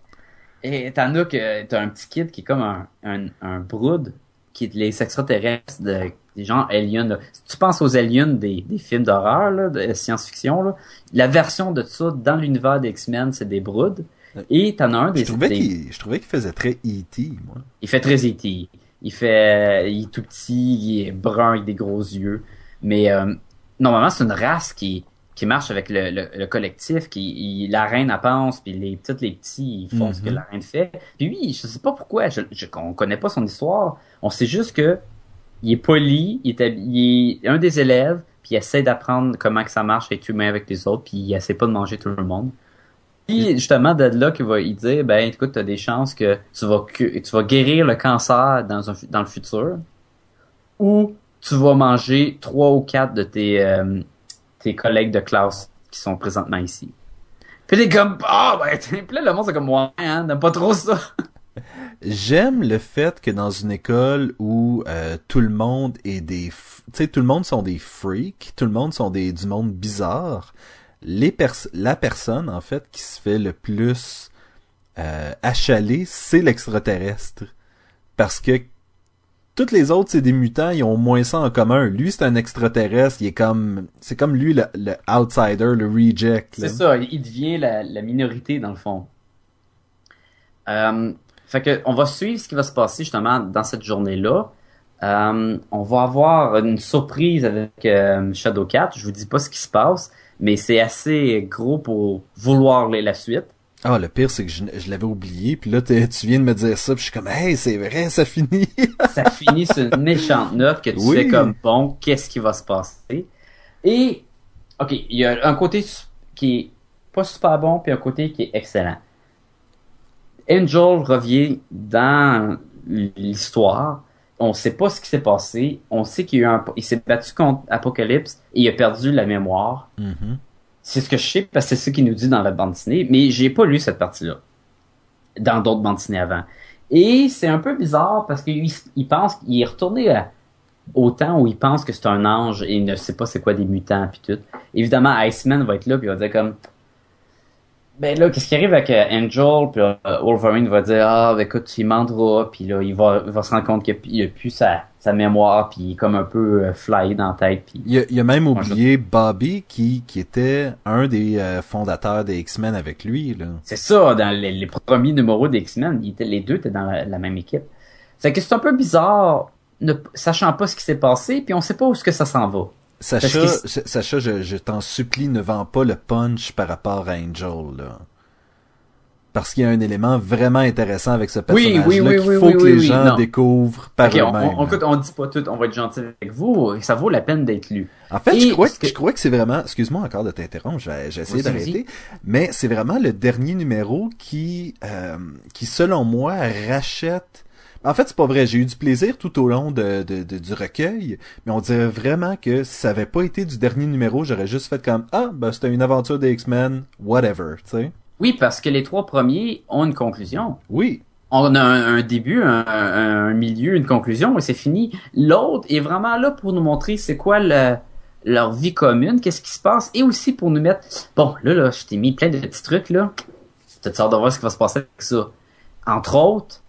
Et t'en as que t'as un petit kid qui est comme un, un, un brood, qui est les extraterrestres de des gens aliens. Si tu penses aux aliens des, des films d'horreur, de science-fiction, la version de ça dans l'univers des X-Men, c'est des broods. Et t'en as un des... Je trouvais qu'il, je trouvais qu'il faisait très E.T., moi. Il fait très E.T. Il fait, il est tout petit, il est brun avec des gros yeux. Mais, euh, normalement, c'est une race qui, qui marche avec le, le, collectif, qui, la reine, elle pense, puis les petites, les petits, ils font ce que mm-hmm. la reine fait. Puis oui, je sais pas pourquoi, je, je, on connaît pas son histoire. On sait juste que il est poli, il est, un des élèves, puis il essaie d'apprendre comment que ça marche être humain avec les autres, puis il essaie pas de manger tout le monde. Puis justement, de là qu'il va il dire, ben écoute, as des chances que tu vas tu vas guérir le cancer dans un dans le futur, ou tu vas manger trois ou quatre de tes euh, tes collègues de classe qui sont présentement ici. Puis t'es comme ah ben puis là, le monde c'est comme moi, hein, n'aime pas trop ça. J'aime le fait que dans une école où euh, tout le monde est des, tu sais, tout le monde sont des freaks, tout le monde sont des du monde bizarre. Les pers la personne en fait qui se fait le plus euh, achaler, c'est l'extraterrestre, parce que toutes les autres c'est des mutants, ils ont moins ça en commun. Lui c'est un extraterrestre, il est comme, c'est comme lui le, outsider, le reject. C'est ça, il devient la, la minorité dans le fond. Euh, fait que on va suivre ce qui va se passer justement dans cette journée-là. Euh, on va avoir une surprise avec euh, Shadowcat. Je vous dis pas ce qui se passe, mais c'est assez gros pour vouloir la suite. Ah, le pire, c'est que je, je l'avais oublié, puis là, tu viens de me dire ça, puis je suis comme, hey, c'est vrai, ça finit. ça finit sur une méchante note que tu Oui. fais comme bon, qu'est-ce qui va se passer? Et, ok, il y a un côté qui est pas super bon, puis un côté qui est excellent. Angel revient dans l'histoire. On sait pas ce qui s'est passé. On sait qu'il y a eu un, il s'est battu contre Apocalypse et il a perdu la mémoire. Mhm. C'est ce que je sais parce que c'est ce qu'il nous dit dans la bande dessinée, mais j'ai pas lu cette partie-là dans d'autres bandes dessinées avant. Et c'est un peu bizarre parce qu'il il pense qu'il est retourné à- au temps où il pense que c'est un ange et il ne sait pas c'est quoi des mutants puis tout. Évidemment, Iceman va être là puis il va dire comme ben là, qu'est-ce qui arrive avec euh, Angel puis euh, Wolverine va dire ah ben écoute il mentira puis là il va, il va se rendre compte qu'il a plus sa, sa mémoire puis il est comme un peu euh, flyé dans la tête puis Il a, il a même oublié Bobby, qui, qui était un des fondateurs des X-Men avec lui, là. C'est ça, dans les, les premiers numéros des X-Men, les deux étaient dans la, la même équipe. C'est que c'est un peu bizarre, ne, sachant pas ce qui s'est passé, puis on sait pas où est-ce que ça s'en va. Sacha, Sacha, je, je t'en supplie, ne vends pas le punch par rapport à Angel, là. Parce qu'il y a un élément vraiment intéressant avec ce personnage-là oui, oui, qu'il oui, faut oui, que les gens non. découvrent par Ok, on, eux-mêmes. on, écoute, on dit pas tout, on va être gentil avec vous, ça vaut la peine d'être lu. En fait, Et je crois, que, que- je crois que c'est vraiment, excuse-moi encore de t'interrompre, j'ai essayé d'arrêter, mais c'est vraiment le dernier numéro qui, euh, qui selon moi rachète. En fait, c'est pas vrai. J'ai eu du plaisir tout au long de, de- de- du recueil, mais on dirait vraiment que si ça avait pas été du dernier numéro, j'aurais juste fait comme ah, ben c'était une aventure des X-Men, whatever, tu sais. Oui, parce que les trois premiers ont une conclusion. Oui, On a un, un début, un, un- un milieu, une conclusion, et c'est fini. L'autre est vraiment là pour nous montrer c'est quoi le, leur vie commune, qu'est-ce qui se passe, et aussi pour nous mettre... Bon, là, là, je t'ai mis plein de petits trucs, là. T'as hâte de voir ce qui va se passer avec ça. Entre autres,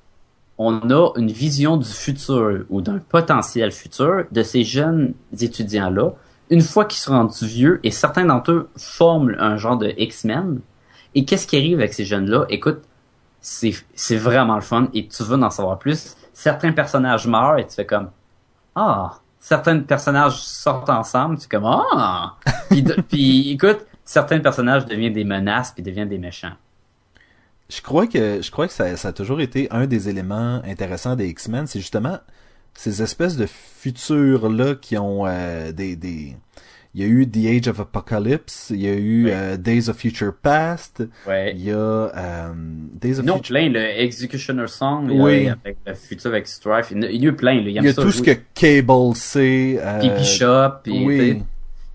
on a une vision du futur, ou d'un potentiel futur, de ces jeunes étudiants-là, une fois qu'ils sont rendus vieux, et certains d'entre eux forment un genre de X-Men. Et qu'est-ce qui arrive avec ces jeunes-là? Écoute, c'est vraiment le fun et tu veux en savoir plus. Certains personnages meurent et tu fais comme ah, certains personnages sortent ensemble, tu fais comme ah. puis, puis écoute, certains personnages deviennent des menaces puis deviennent des méchants. Je crois que je crois que ça, ça a toujours été un des éléments intéressants des X-Men, c'est justement ces espèces de futurs là qui ont euh, des des il y a eu The Age of Apocalypse, il y a eu euh, Days of Future Past, Ouais. il y a euh, Days of Non, Future plein, le Executioner Song, Oui. là, avec le futur avec Strife, il y en a- eu plein, là. il y a tout ce que Cable sait euh, Puis Bishop, puis oui.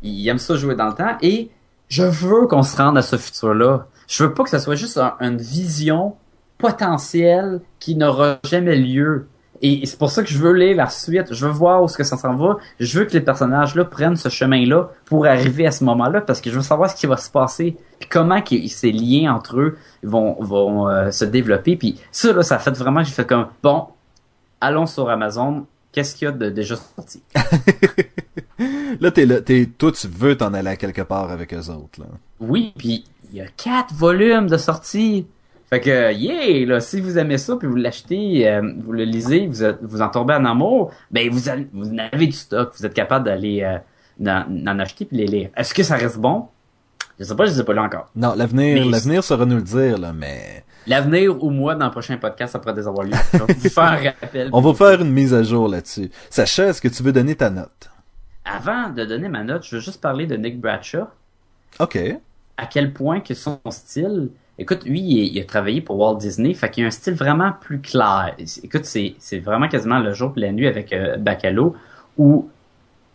il aime ça jouer dans le temps et je veux qu'on se rende à ce futur-là. Je veux pas que ce soit juste un- une vision potentielle qui n'aura jamais lieu. Et c'est pour ça que je veux lire la suite. Je veux voir où est-ce que ça s'en va. Je veux que les personnages-là prennent ce chemin-là pour arriver à ce moment-là parce que je veux savoir ce qui va se passer. Puis comment que ces liens entre eux vont, vont euh, se développer. Puis ça, là, ça a fait vraiment j'ai fait comme, bon, allons sur Amazon. Qu'est-ce qu'il y a de déjà sorti? Là t'es là, t'es toi tu veux t'en aller à quelque part avec eux autres là. Oui, puis il y a quatre volumes de sortie. Fait que, yeah, là, si vous aimez ça, puis vous l'achetez, euh, vous le lisez, vous, êtes- vous en tombez en amour, ben vous, allez- vous en avez du stock, vous êtes capable d'aller euh, d'en acheter puis les lire. Est-ce que ça reste bon? Je sais pas, je sais pas là encore. Non, l'avenir l'avenir saura nous le dire là, mais L'avenir ou moi, dans le prochain podcast, pourrait déjà avoir lieu. Je vais vous faire un rappel. on va faire une mise à jour là-dessus. Sacha, est-ce que tu veux donner ta note? Avant de donner ma note, je veux juste parler de Nick Bradshaw. OK. À quel point que son style, écoute, lui, il, a travaillé pour Walt Disney, fait qu'il a un style vraiment plus clair. Écoute, c'est, c'est vraiment quasiment le jour et la nuit avec euh, Bacalo, où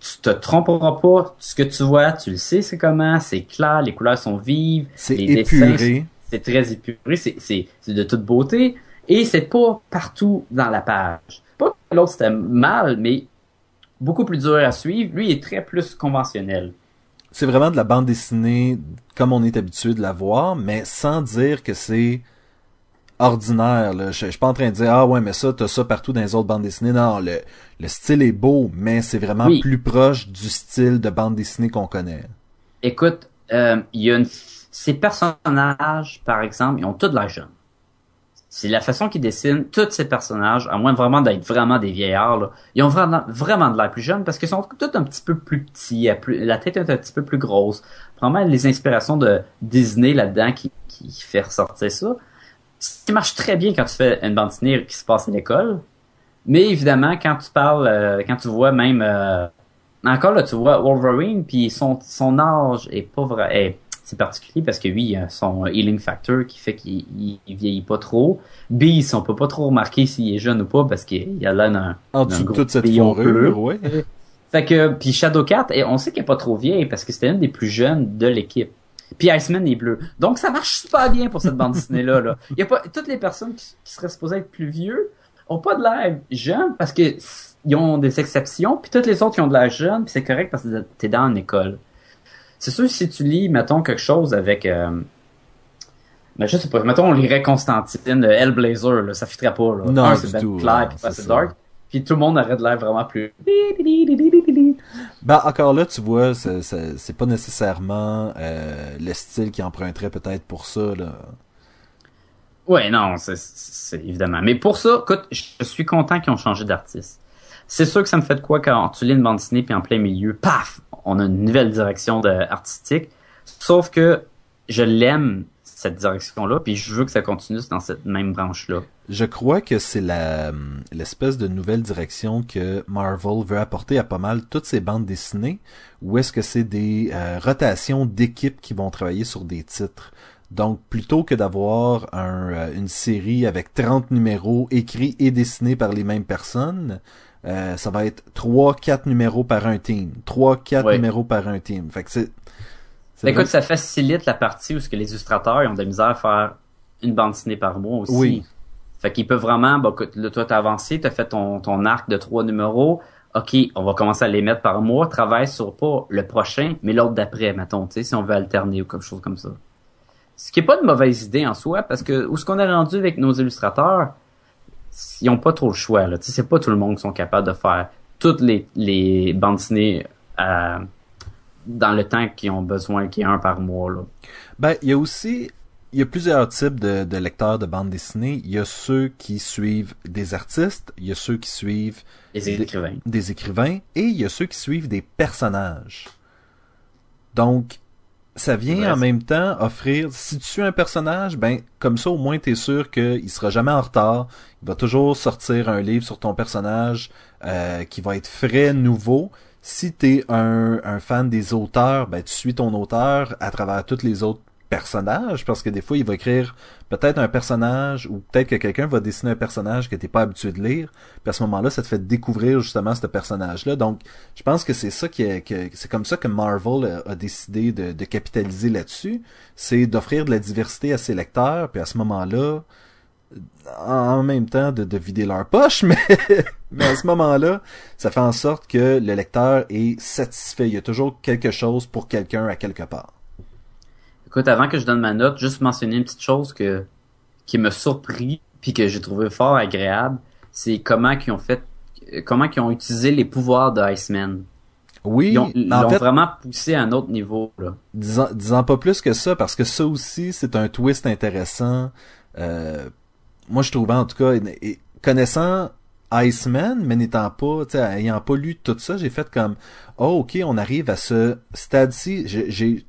tu te tromperas pas, ce que tu vois, tu le sais c'est comment, c'est clair, les couleurs sont vives, C'est les dessins, épuré. c'est très épuré, c'est, c'est, c'est de toute beauté, et c'est pas partout dans la page. Pas que l'autre c'était mal, mais beaucoup plus dur à suivre. Lui, il est très plus conventionnel. C'est vraiment de la bande dessinée comme on est habitué de la voir, mais sans dire que c'est ordinaire. Là. Je, je suis pas en train de dire ah ouais mais ça t'as ça partout dans les autres bandes dessinées. Non, le, le style est beau, mais c'est vraiment Oui. plus proche du style de bande dessinée qu'on connaît. Écoute, euh, il y a une... ces personnages, par exemple, ils ont tous de l'air jeunes. C'est la façon qu'ils dessinent tous ces personnages, à moins vraiment d'être vraiment des vieillards, là, ils ont vraiment, de l'air plus jeunes parce qu'ils sont tous un petit peu plus petits, la tête est un petit peu plus grosse. Vraiment les inspirations de Disney là-dedans qui, qui fait ressortir ça. Ce qui marche très bien quand tu fais une bande dessinée qui se passe à l'école. Mais évidemment, quand tu parles, euh, quand tu vois même... Euh, encore là, tu vois Wolverine, puis son, son âge est pas vrai c'est particulier parce que oui, il y a son healing factor qui fait qu'il vieillit pas trop. B, on peut pas trop remarquer s'il est jeune ou pas parce qu'il a l'air d'un en dessous de toute cette fourrure, ouais. Fait que puis Shadowcat, et on sait qu'elle est pas trop vieille parce que c'était une des plus jeunes de l'équipe. Puis Iceman est bleu. Donc ça marche super bien pour cette bande dessinée là là. Il y a pas toutes les personnes qui, seraient supposées être plus vieux ont pas de l'air jeunes parce que ils ont des exceptions, puis toutes les autres qui ont de l'air jeunes, puis c'est correct parce que t'es dans une école. C'est sûr, si tu lis, mettons, quelque chose avec... Euh, ben, je sais pas, mettons, on lirait Constantine, le Hellblazer, là, ça fitterait pas. Là. Non, c'est ben clair, puis c'est dark. Puis tout le monde aurait de l'air vraiment plus... Ben, encore là, tu vois, c'est pas nécessairement euh, le style qui emprunterait peut-être pour ça, là. Ouais, non, c'est évidemment. Mais pour ça, écoute, je suis content qu'ils ont changé d'artiste. C'est sûr que ça me fait de quoi quand tu lis une bande dessinée puis en plein milieu, paf, on a une nouvelle direction artistique. Sauf que je l'aime cette direction-là, puis je veux que ça continue dans cette même branche-là. Je crois que c'est la l'espèce de nouvelle direction que Marvel veut apporter à pas mal toutes ces bandes dessinées, ou est-ce que c'est des euh, rotations d'équipes qui vont travailler sur des titres. Donc, plutôt que d'avoir euh, une série avec 30 numéros écrits et dessinés par les mêmes personnes, euh, ça va être 3-4 numéros par un team. 3-4 numéros par un team. Fait que c'est... Écoute, ça facilite la partie où ce que les illustrateurs ont de la misère à faire une bande dessinée par mois aussi. Oui. Fait qu'ils peuvent vraiment, bah, là, toi, t'as avancé, t'as fait ton, ton arc de trois numéros. OK, on va commencer à les mettre par mois. Travaille sur pas le prochain, mais l'autre d'après, mettons, tu sais, si on veut alterner ou quelque chose comme ça. Ce qui est pas une mauvaise idée en soi, parce que où ce qu'on est rendu avec nos illustrateurs, ils ont pas trop le choix. Là. C'est pas tout le monde qui sont capables de faire toutes les, les bandes dessinées euh, dans le temps qu'ils ont besoin, qui est un par mois. Là. Ben, il y a aussi il y a plusieurs types de, de, lecteurs de bandes dessinées. Il y a ceux qui suivent des artistes, il y a ceux qui suivent des écrivains. des écrivains, et il y a ceux qui suivent des personnages. Donc, ça vient en même temps offrir, si tu suis un personnage, ben comme ça au moins t'es sûr qu'il sera jamais en retard. Il va toujours sortir un livre sur ton personnage euh, qui va être frais, nouveau. Si t'es un, un fan des auteurs, ben tu suis ton auteur à travers toutes les autres personnage, parce que des fois, il va écrire peut-être un personnage, ou peut-être que quelqu'un va dessiner un personnage que t'es pas habitué de lire, puis à ce moment-là, ça te fait découvrir justement ce personnage-là. Donc, je pense que c'est ça qui est, que, c'est comme ça que Marvel a, décidé de, capitaliser là-dessus, c'est d'offrir de la diversité à ses lecteurs, puis à ce moment-là, en même temps de, de vider leur poche, mais, mais à ce moment-là, ça fait en sorte que le lecteur est satisfait. Il y a toujours quelque chose pour quelqu'un à quelque part. Écoute, avant que je donne ma note, juste mentionner une petite chose que qui me surpris puis que j'ai trouvé fort agréable, c'est comment qu'ils ont fait comment qu'ils ont utilisé les pouvoirs de Iceman. Oui, ils ont, vraiment poussé à un autre niveau là. Disant, pas plus que ça parce que ça aussi c'est un twist intéressant. Euh, moi je trouvais en tout cas connaissant Iceman, mais n'étant pas, ayant pas lu tout ça, j'ai fait comme, oh ok, on arrive à ce stade-ci. J'ai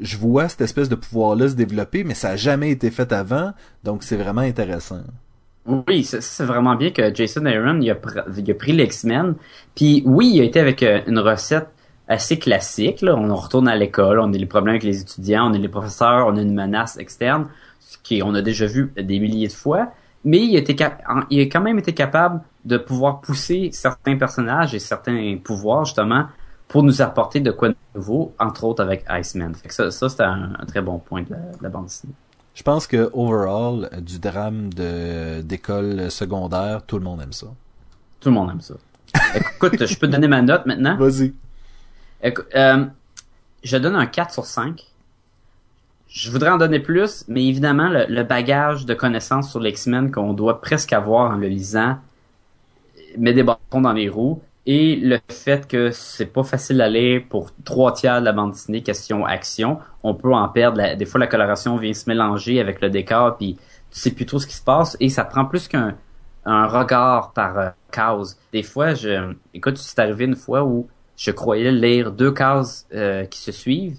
je vois cette espèce de pouvoir-là se développer, mais ça n'a jamais été fait avant, donc c'est vraiment intéressant. Oui, c'est vraiment bien que Jason Aaron il a, pris l'X-Men, puis oui, il a été avec euh, une recette assez classique. On retourne à l'école, on a les problèmes avec les étudiants, on a les professeurs, on a une menace externe, ce qui on a déjà vu des milliers de fois. Mais il a quand même été capable de pouvoir pousser certains personnages et certains pouvoirs justement pour nous apporter de quoi de nouveau, entre autres avec Iceman. Fait que ça, ça c'était un, très bon point de la, bande dessinée. Je pense que overall, du drame de d'école secondaire, tout le monde aime ça. Tout le monde aime ça. Écoute, je peux te donner ma note maintenant? Vas-y. Euh, je donne un 4 sur 5. Je voudrais en donner plus, mais évidemment, le, bagage de connaissances sur l'X-Men qu'on doit presque avoir en le lisant met des bâtons dans les roues et le fait que c'est pas facile d'aller pour trois tiers de la bande dessinée question action, on peut en perdre. des fois, la coloration vient se mélanger avec le décor, puis tu sais plus trop ce qui se passe et ça prend plus qu'un un regard par euh, case. Des fois, je, écoute, c'est arrivé une fois où je croyais lire deux cases euh, qui se suivent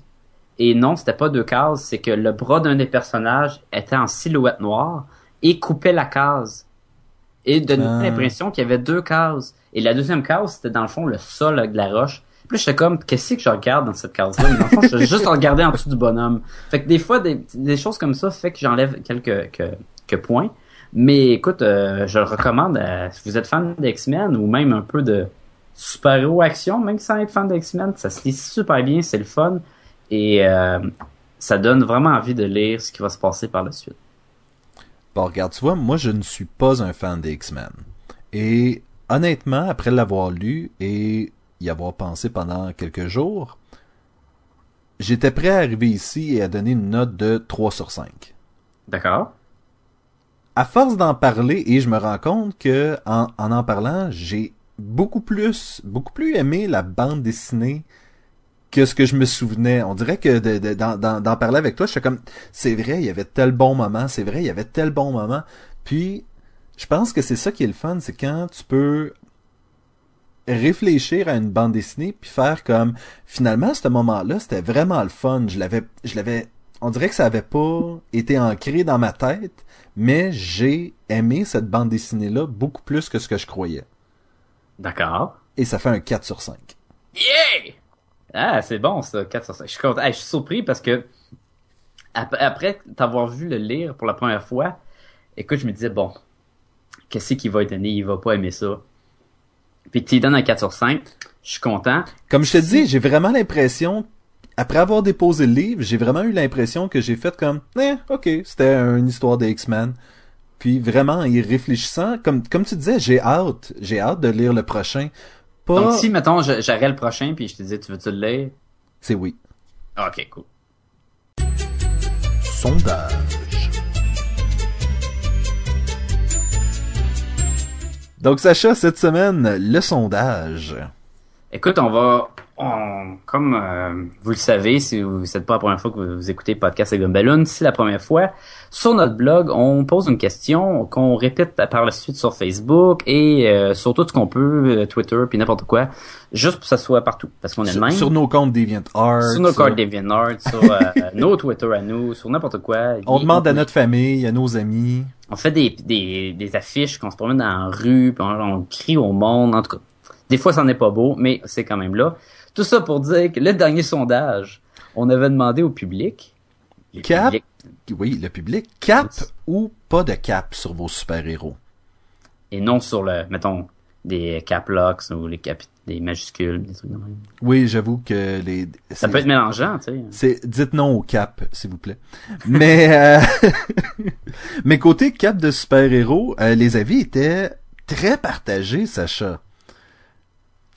et non, c'était pas deux cases, c'est que le bras d'un des personnages était en silhouette noire et coupait la case et donnait Ah. l'impression qu'il y avait deux cases. Et la deuxième case, c'était dans le fond le sol avec de la roche. Puis là, j'étais comme, qu'est-ce que je regarde dans cette case-là? Mais Dans le fond, je juste regarder en dessous du bonhomme. Fait que des fois, des, des choses comme ça fait que j'enlève quelques, que- points. Mais écoute, euh, je le recommande à- si vous êtes fan d'X-Men ou même un peu de super-héros action, même sans être fan d'X-Men, ça se lit super bien, c'est le fun. Et euh, ça donne vraiment envie de lire ce qui va se passer par la suite. Bon, regarde, tu vois, moi, je ne suis pas un fan des X-Men. Et honnêtement, après l'avoir lu et y avoir pensé pendant quelques jours, j'étais prêt à arriver ici et à donner une note de 3 sur 5. D'accord? À force d'en parler, et je me rends compte que en en, en parlant, j'ai beaucoup plus, beaucoup plus aimé la bande dessinée que ce que je me souvenais. On dirait que de- de- d'en d'en- d'en parler avec toi, je suis comme, c'est vrai, il y avait tel bon moment, c'est vrai, il y avait tel bon moment. Puis, je pense que c'est ça qui est le fun, c'est quand tu peux réfléchir à une bande dessinée puis faire comme finalement ce moment-là c'était vraiment le fun je l'avais je l'avais on dirait que ça avait pas été ancré dans ma tête mais j'ai aimé cette bande dessinée là beaucoup plus que ce que je croyais D'accord. et ça fait un 4 sur 5 Yeah! Ah, c'est bon ça, 4 sur 5. Je suis surpris parce que ap- après t'avoir vu le lire pour la première fois, écoute, je me disais, bon, qu'est-ce qu'il va donner? Il va pas aimer ça. Puis tu donnes un 4 sur 5. Je suis content. comme je te dis j'ai vraiment l'impression après avoir déposé le livre j'ai vraiment eu l'impression que j'ai fait comme eh, ok c'était une histoire des X-Men puis vraiment en y réfléchissant comme comme tu disais j'ai hâte j'ai hâte de lire le prochain pas Donc si, mettons, j'aurais le prochain puis je te disais, tu veux-tu le lire? c'est oui Ok, cool. sondage Donc Sacha, cette semaine, le sondage. Écoute, on va, on, comme euh, vous le savez, si vous n'êtes pas la première fois que vous, vous écoutez Podcast et Gumballoon, c'est la première fois. Sur notre blog, on pose une question qu'on répète par la suite sur Facebook et euh, sur tout ce qu'on peut, euh, Twitter puis n'importe quoi, juste pour que ça soit partout, parce qu'on est le même. sur nos comptes DeviantArt. Sur nos sur- cartes DeviantArt, sur euh, nos Twitter à nous, sur n'importe quoi. On demande à notre famille, à nos amis. on fait des, des, des affiches qu'on se promène dans la rue, puis on, on crie au monde, en tout cas. Des fois, ça n'est pas beau, mais c'est quand même là. Tout ça pour dire que le dernier sondage, on avait demandé au public. Cap? Oui, le public. Cap ou pas de cap sur vos super-héros? et non sur le, mettons, des cap locks ou les cap, des majuscules, des trucs de même. Oui, j'avoue que les... Ça peut être mélangeant, tu sais. C'est dites non au cap, s'il vous plaît. Mais euh, mais côté cap de super-héros, euh, les avis étaient très partagés, Sacha.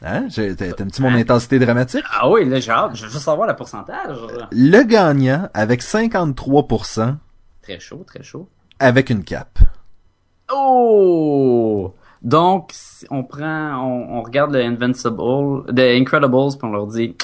Hein? T'aimes-tu mon intensité dramatique? Ah oui, là, j'ai hâte. Je veux juste savoir le pourcentage. Le gagnant avec 53% Très chaud, très chaud. avec une cape. Oh! Donc, on prend, on, on regarde le Invincible, The Incredibles, puis on leur dit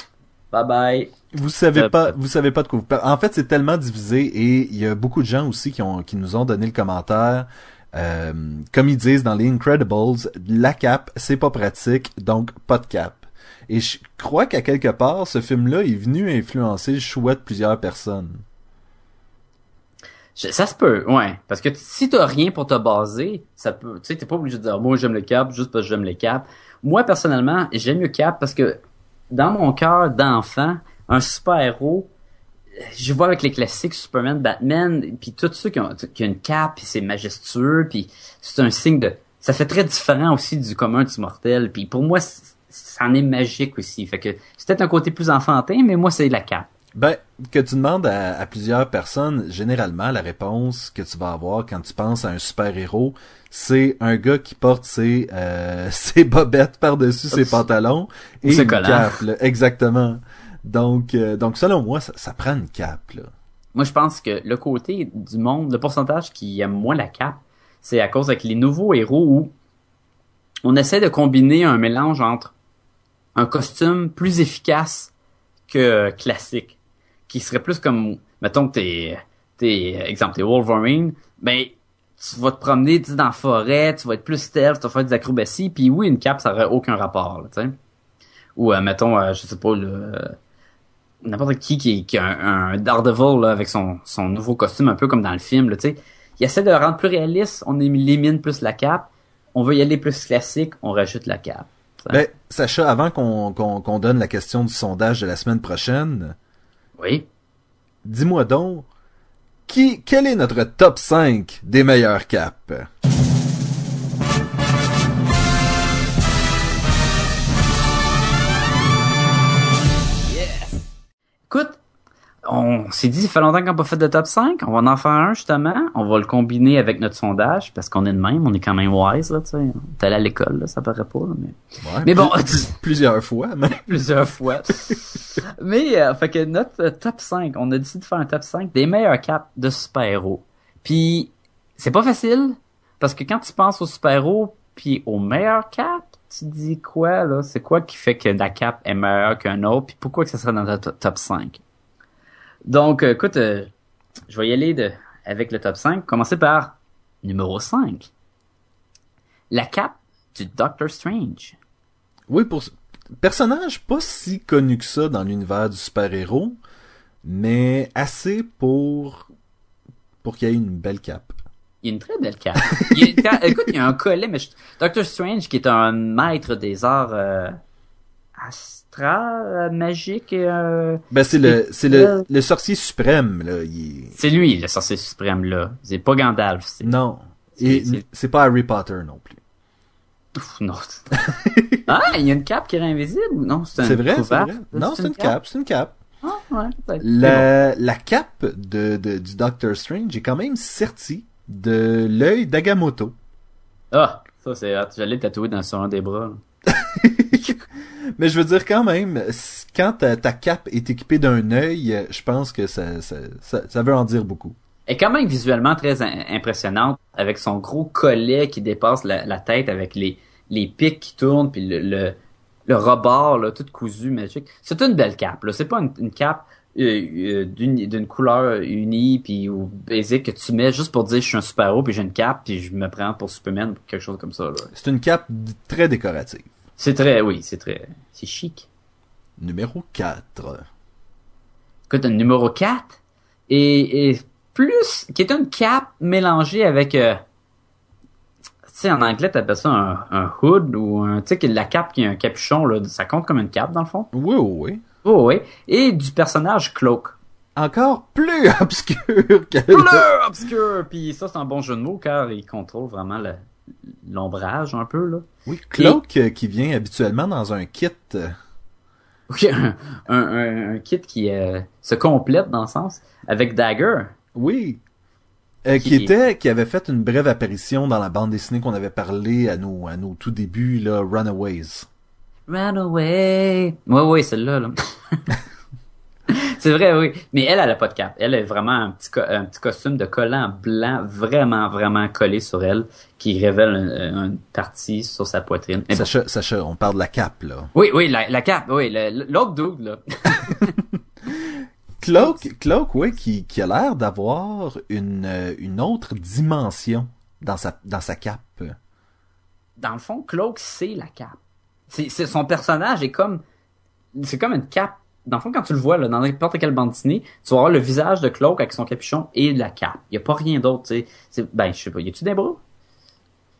bye bye. Vous savez pas, vous savez pas de quoi vous parlez. En fait, c'est tellement divisé et il y a beaucoup de gens aussi qui ont, qui nous ont donné le commentaire. Euh, comme ils disent dans les Incredibles, la cape, c'est pas pratique, donc pas de cap. Et je crois qu'à quelque part, ce film-là est venu influencer le choix de plusieurs personnes. Ça se peut, ouais. Parce que si t'as rien pour te baser, ça peut, tu sais, t'es pas obligé de dire, moi j'aime le cap juste parce que j'aime le cap. Moi, personnellement, j'aime le cap parce que dans mon cœur d'enfant, un super-héros, je vois avec les classiques Superman, Batman, puis tous ceux qui ont, qui ont une cape, puis c'est majestueux, puis c'est un signe de... Ça fait très différent aussi du commun du mortel, puis pour moi, ça en est magique aussi. Fait que c'est peut-être un côté plus enfantin, mais moi, c'est la cape. Ben, que tu demandes à, à plusieurs personnes, généralement, la réponse que tu vas avoir quand tu penses à un super-héros, c'est un gars qui porte ses, euh, ses bobettes par-dessus ses pantalons et une cape, là. exactement. Donc, euh, donc selon moi, ça, ça prend une cape, là. Moi, je pense que le côté du monde, le pourcentage qui aime moins la cape, c'est à cause avec les nouveaux héros où on essaie de combiner un mélange entre un costume plus efficace que classique, qui serait plus comme, mettons que t'es, t'es, exemple, t'es Wolverine, ben, tu vas te promener dans la forêt, tu vas être plus stealth, tu vas faire des acrobaties, puis oui, une cape, ça aurait aucun rapport, tu sais. Ou, euh, mettons, euh, je sais pas, le n'importe qui qui, qui a un, un Daredevil, là, avec son, son nouveau costume, un peu comme dans le film, là, tu sais. Il essaie de le rendre plus réaliste, on élimine plus la cape, on veut y aller plus classique, on rajoute la cape. Ben, Sacha, avant qu'on donne la question du sondage de la semaine prochaine, Oui. dis-moi donc, qui, quel est notre top 5 des meilleurs capes? On s'est dit, ça fait longtemps qu'on n'a pas fait de top 5. On va en faire un, justement. On va le combiner avec notre sondage, parce qu'on est de même. On est quand même wise, là, tu sais. T'es allé à l'école, là, ça paraît pas, là, mais... Ouais, Mais bon, plus- plusieurs fois, mais plusieurs fois. mais, euh, fait que notre euh, top 5, on a décidé de faire un top 5 des meilleurs caps de super-héros. Puis, c'est pas facile, parce que quand tu penses aux super-héros, puis aux meilleurs caps, tu te dis quoi, là? C'est quoi qui fait que la cap est meilleure qu'un autre, puis pourquoi que ça serait dans notre top 5? Donc, euh, écoute, euh, je vais y aller de, avec le top 5. Commencer par numéro 5. La cape du Doctor Strange. oui, pour personnage pas si connu que ça dans l'univers du super-héros, mais assez pour pour qu'il y ait une belle cape. Il y a une très belle cape. Il a- écoute, il y a un collet, mais je- Doctor Strange, qui est un maître des arts euh, astra, euh, magiques, euh, Ben c'est le c'est le, le sorcier suprême là, il c'est lui, le sorcier suprême, là. C'est pas Gandalf, c'est... non, C'est- et c'est- c'est pas Harry Potter non plus. Ouf, non. ah, il y a une cape qui est invisible? Non, c'est un C'est vrai, c'est vrai. Non, c'est une cape, c'est une cape. Ah, ouais. La, la cape de, de- du Doctor Strange est quand même sertie de l'œil d'Agamotto. Ah, ça c'est hot. J'allais le tatouer dans sur un des bras. Mais je veux dire quand même, quand ta, ta cape est équipée d'un œil, je pense que ça, ça, ça, ça veut en dire beaucoup. Elle est quand même visuellement très impressionnante avec son gros collet qui dépasse la, la tête avec les, les pics qui tournent puis le, le, le rebord là, tout cousu magique. C'est une belle cape là. C'est pas une, une cape euh, euh, d'une d'une couleur unie puis ou basique que tu mets juste pour dire je suis un super héros puis j'ai une cape puis je me prends pour Superman ou quelque chose comme ça là. C'est une cape très décorative. C'est très oui c'est très c'est chic. Numéro 4. Écoute, un numéro 4 et, et plus, qui est une cape mélangée avec, euh, tu sais, en anglais, t'appelles ça un, un hood ou un, tu sais, la cape qui a un capuchon, là, ça compte comme une cape, dans le fond. Oui, oui, oui. Oh, oui. Et du personnage Cloak. Encore plus obscur que le- Bleu obscur! Puis ça, c'est un bon jeu de mots, car il contrôle vraiment le- l'ombrage, un peu, là. Oui, Cloak euh, qui vient habituellement dans un kit. euh, Oui, un, un, un- un kit qui euh, se complète, dans le sens, avec Dagger. Oui. Euh, qui Qui- était, qui avait fait une brève apparition dans la bande dessinée qu'on avait parlé à nos, à nos tout débuts, là, Runaways. Run away. Oui, oui, celle-là, là. c'est vrai, oui. Mais elle, elle a pas de cap. Elle est vraiment un petit, co- un petit costume de collant blanc, vraiment, vraiment collé sur elle, qui révèle un- une partie sur sa poitrine. Sacha, Sacha, on parle de la cape, là. Oui, oui, la, la cape, oui, l'autre dude, là. Cloak, Cloak, ouais, qui, qui a l'air d'avoir une, euh, une autre dimension dans sa, dans sa cape. Dans le fond, Cloak, c'est la cape. C'est, c'est, son personnage est comme, c'est comme une cape. Dans le fond, quand tu le vois, là, dans n'importe quelle bande dessinée, tu vas voir le visage de Cloak avec son capuchon et la cape. Il y a pas rien d'autre, tu sais. Ben, je sais pas, y a-tu des bras?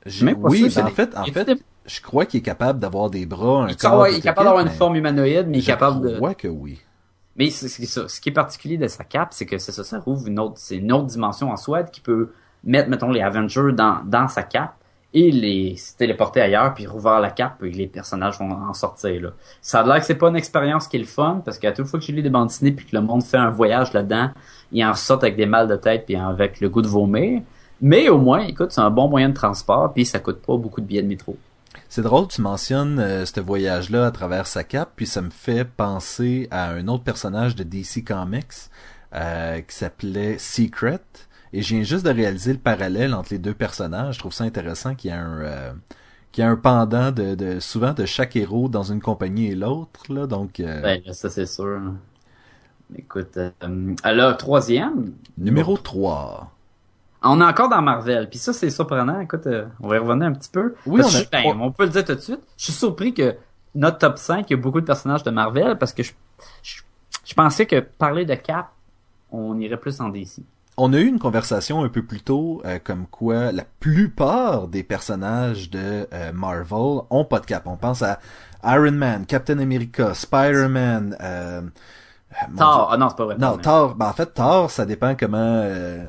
J'ai- Même pas oui, ben, en fait, en y a-tu fait, des- je crois qu'il est capable d'avoir des bras, un Il, corps. il est capable d'avoir une mais forme humanoïde, mais il est je capable de. crois que oui. Mais c'est c'est ça. Ce qui est particulier de sa cape, c'est que c'est ça, ça rouvre une autre, c'est une autre dimension en soi qui peut mettre, mettons, les Avengers dans, dans sa cape et les téléporter ailleurs, puis rouvrir la cape et les personnages vont en sortir. Là. Ça a l'air que c'est pas une expérience qui est le fun, parce qu'à toute fois que j'ai lu des bandes dessinées puis que le monde fait un voyage là-dedans, ils en ressortent avec des mal de tête puis avec le goût de vomir. Mais au moins, écoute, c'est un bon moyen de transport, puis ça coûte pas beaucoup de billets de métro. C'est drôle, tu mentionnes euh, ce voyage-là à travers sa cape, puis ça me fait penser à un autre personnage de DC Comics euh, qui s'appelait Secret. Et je viens juste de réaliser le parallèle entre les deux personnages. Je trouve ça intéressant qu'il y a un euh, qu'il y a un pendant de, de souvent de chaque héros dans une compagnie et l'autre. Là, donc euh, Ben, ça c'est sûr. Écoute, euh, alors, troisième, numéro 3. on est encore dans Marvel. Puis ça, c'est surprenant. Écoute, on va y revenir un petit peu. Oui, on a- ben, on peut le dire tout de suite. Je suis surpris que notre top 5, il y a beaucoup de personnages de Marvel parce que je, je, je pensais que parler de Cap, on irait plus en DC. On a eu une conversation un peu plus tôt, euh, comme quoi la plupart des personnages de euh, Marvel ont pas de cap. On pense à Iron Man, Captain America, Spider-Man, euh, mon Thor, ah non, c'est pas vrai. Non, Thor. Ben, en fait, Thor, ça dépend comment. euh,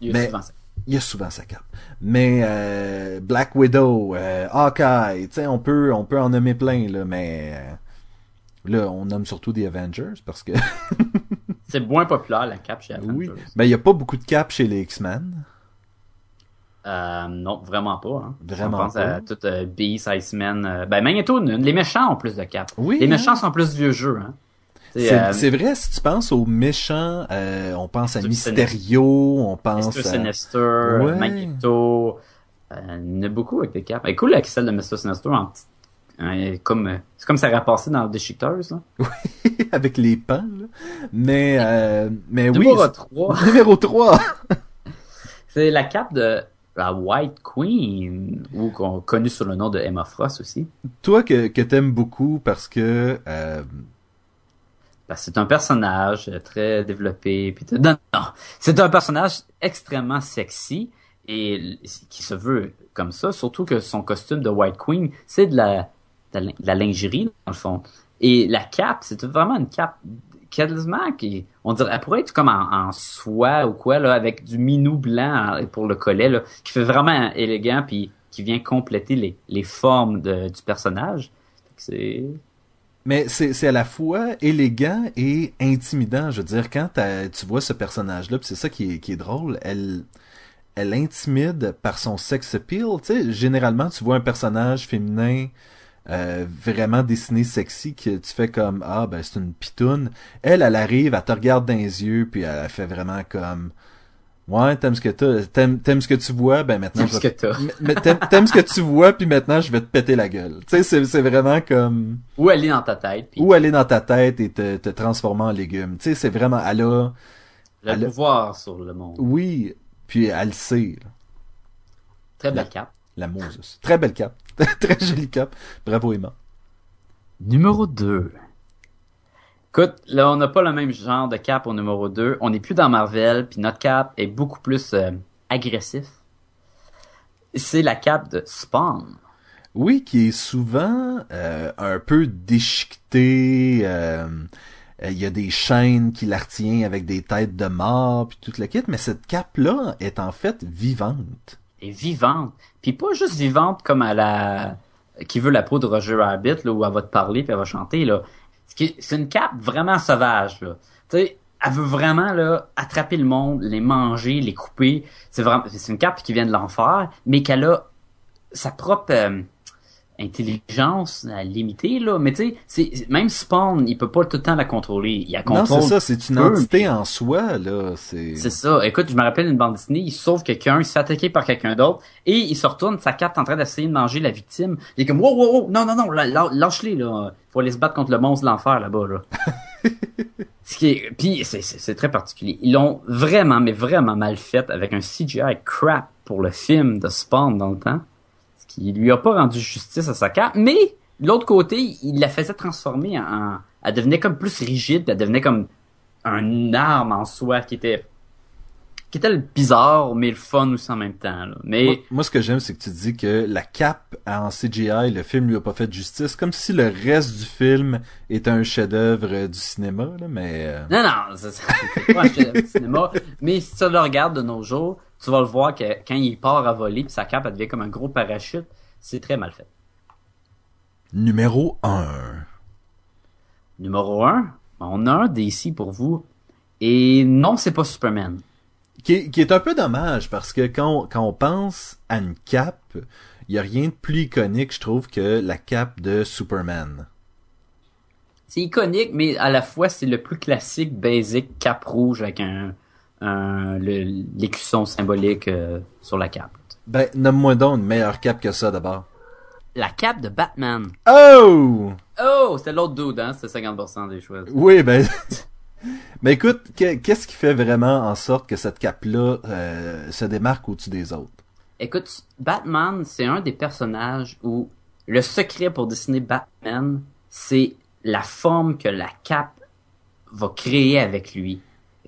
il y a mais- souvent ça. il y a souvent sa cape. Mais euh, Black Widow, euh, Hawkeye, tu sais, on peut, on peut en nommer plein là, mais euh, là, on nomme surtout des Avengers parce que C'est moins populaire, la Cap chez oui, Avengers. ben il y a pas beaucoup de cap chez les X-Men. Euh, non, vraiment pas. Hein. Vraiment On pense pas. à tout euh, Beast, Iceman. Euh, ben, Magneto, les méchants ont plus de cap. Oui, Les hein. méchants sont plus vieux jeux. Hein. C'est, euh, c'est vrai, si tu penses aux méchants, on pense à. Mysterio, on pense Mr. à... Sinister, Ouais. Magneto. Il y en a beaucoup avec des capes. Elle est cool, la celle de Mr. Sinister en petit- hein, comme, euh, c'est comme ça aurait passé dans Déchiqueteuse, là. avec les pans, là. Mais, euh, mais oui, Numéro c'est- 3. numéro 3. C'est la cape de la White Queen, ou qu'on connu sous le nom de Emma Frost aussi. Toi que, que t'aimes beaucoup parce que euh, Parce que c'est un personnage euh, très développé. Puis non, non. C'est un personnage extrêmement sexy et qui se veut comme ça. Surtout que son costume de White Queen, c'est de la, la, lingerie, dans le fond. Et la cape, c'est vraiment une cape quasiment qui, on dirait, elle pourrait être comme en, soie ou quoi, là, avec du minou blanc euh, pour le collet, là, qui fait vraiment élégant puis qui vient compléter les, les formes du personnage. C'est, Mais c'est à la fois élégant et intimidant. Je veux dire, quand tu vois ce personnage-là, puis c'est ça qui est, qui est drôle, elle, elle intimide par son sex appeal. Tu sais, généralement, tu vois un personnage féminin euh, vraiment dessiné sexy que tu fais comme ah ben c'est une pitoune. Elle, elle arrive, elle te regarde dans les yeux, puis elle fait vraiment comme ouais t'aimes ce que t'as, t'aimes t'aimes ce que tu vois, ben maintenant je ce vais que t'aimes t'aimes ce que tu vois, puis maintenant je vais te péter la gueule. Tu sais, c'est c'est vraiment comme Ou elle est dans ta tête, puis ou aller dans ta tête et te, te transformer en légume. Tu sais, c'est vraiment, elle a, le elle pouvoir sur le monde. oui, puis elle le sait, là. Très belle cape. la Moses. Très belle cape. Très jolie cape. Bravo Emma. Numéro 2. Écoute, là, on n'a pas le même genre de cap au numéro 2. On n'est plus dans Marvel, puis notre cap est beaucoup plus euh, agressif. C'est la cape de Spawn. Oui, qui est souvent euh, un peu déchiqueté. euh, Il y a des chaînes qui la retiennent avec des têtes de mort, puis toute la kit, mais cette cape-là est en fait vivante. Est vivante. Puis pas juste vivante comme à la qui veut la peau de Roger Rabbit là où elle va te parler puis elle va chanter là. C'est une cape vraiment sauvage là. Tu sais, elle veut vraiment là attraper le monde, les manger, les couper. C'est vraiment c'est une cape qui vient de l'enfer, mais qu'elle a sa propre euh, intelligence à limiter là. Mais tu sais, c'est même Spawn, il peut pas tout le temps la contrôler. Il la Non, contrôle c'est ça, c'est une peu, entité en soi, là. C'est. c'est ça. Écoute, je me rappelle une bande dessinée, il sauve quelqu'un, il se fait attaquer par quelqu'un d'autre, et il se retourne, sa carte en train d'essayer de manger la victime. Il est comme, wow, wow, wow, non, non, non, lâche-les, là. Faut aller se battre contre le monstre de l'enfer, là-bas, là. Ce qui est, puis c'est très particulier. Ils l'ont vraiment, mais vraiment mal fait avec un CGI crap pour le film de Spawn dans le temps. Qui lui a pas rendu justice à sa carte, mais, de l'autre côté, il la faisait transformer en, elle devenait comme plus rigide, elle devenait comme un arme en soi qui était qui était le bizarre mais le fun aussi en même temps là. mais Moi, moi, ce que j'aime, c'est que tu dis que la cape en CGI, le film lui a pas fait justice, comme si le reste du film était un chef-d'œuvre du cinéma, là, mais euh, non non c'est pas un chef-d'œuvre de cinéma mais si tu le regardes de nos jours tu vas le voir que quand il part à voler puis sa cape elle devient comme un gros parachute c'est très mal fait numéro 1. numéro un on a un DC pour vous et non c'est pas Superman Qui est, qui est un peu dommage parce que quand on, quand on pense à une cape, il y a rien de plus iconique, je trouve, que la cape de Superman. c'est iconique mais à la fois c'est le plus classique basic cape rouge avec un, l'écusson symbolique euh, sur la cape Ben, nomme-moi donc une meilleure cape que ça d'abord. La cape de Batman. Oh! Oh, c'était l'autre dude, hein? C'était 50% des choix. Oui, ben. Mais écoute, qu'est-ce qui fait vraiment en sorte que cette cape-là euh, se démarque au-dessus des autres? Écoute, Batman, c'est un des personnages où le secret pour dessiner Batman, c'est la forme que la cape va créer avec lui.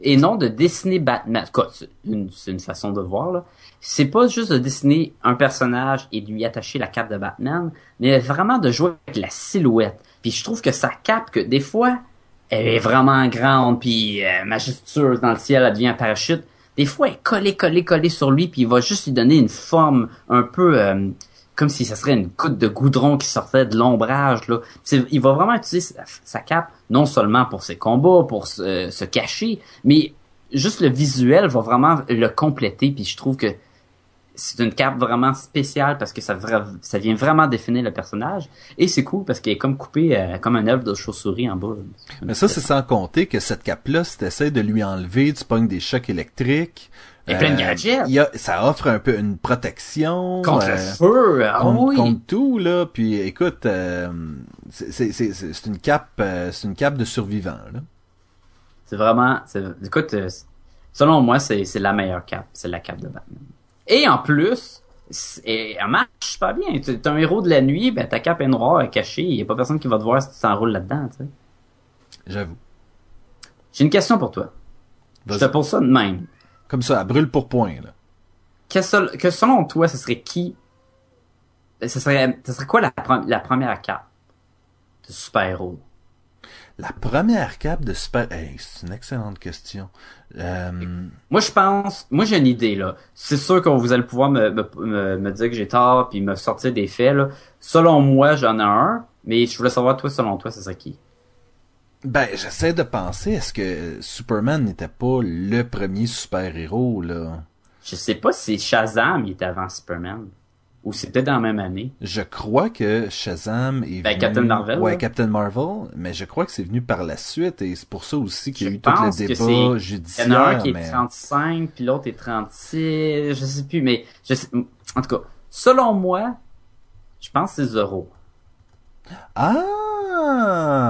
Et non de dessiner Batman. C'est une, façon de voir, là. C'est pas juste de dessiner un personnage et de lui attacher la cape de Batman, mais vraiment de jouer avec la silhouette. Puis je trouve que sa cape, que des fois, elle est vraiment grande, puis euh, majestueuse dans le ciel, elle devient un parachute. Des fois, elle est collée, collée, collée sur lui, puis il va juste lui donner une forme un peu euh, comme si ça serait une goutte de goudron qui sortait de l'ombrage. Là. Il va vraiment utiliser sa, cape non seulement pour ses combats, pour se, se, cacher, mais juste le visuel va vraiment le compléter. Puis je trouve que c'est une cape vraiment spéciale parce que ça, vient vraiment définir le personnage. Et c'est cool parce qu'elle est comme coupée euh, comme un œuf de chauve-souris en bas. Mais ça, c'est sans compter que cette cape-là, si t'essaies de lui enlever, tu pognes des chocs électriques. Et plein de euh, gadgets. ça offre un peu une protection. Contre le euh, feu, ah contre, contre, tout, là. Puis écoute, c'est une cape c'est une cape de survivant, là. C'est vraiment... Écoute, selon moi, c'est la meilleure cape. C'est la cape de Batman. Et en plus, et elle marche pas bien. Tu es un héros de la nuit, ben ta cape est noire, est cachée, il y a pas personne qui va te voir si tu t'enroules là-dedans, tu sais. J'avoue. J'ai une question pour toi. Je te pose ça de même. Comme ça, brûle pour point, là. Que, que selon toi, ce serait qui? Ce serait, ce serait quoi la, la première cape de super-héros? La première cape de Super... Hey, c'est une excellente question. Euh... Moi, je pense... Moi, j'ai une idée, là. C'est sûr que vous allez pouvoir me, me, me dire que j'ai tort puis me sortir des faits, là. Selon moi, j'en ai un, mais je voulais savoir, toi, selon toi, c'est ça qui? Ben, j'essaie de penser, est-ce que Superman n'était pas le premier super-héros, là? Je sais pas si Shazam il était avant Superman. Ou c'était dans la même année. Je crois que Shazam est ben, Captain Marvel. Ouais, Captain Marvel, mais je crois que c'est venu par la suite et c'est pour ça aussi qu'il y a eu tout le débat judiciaire. Il y en a un qui est 35, puis l'autre est 36, je sais plus, mais je sais... en tout cas, selon moi, je pense que c'est Zoro. Ah,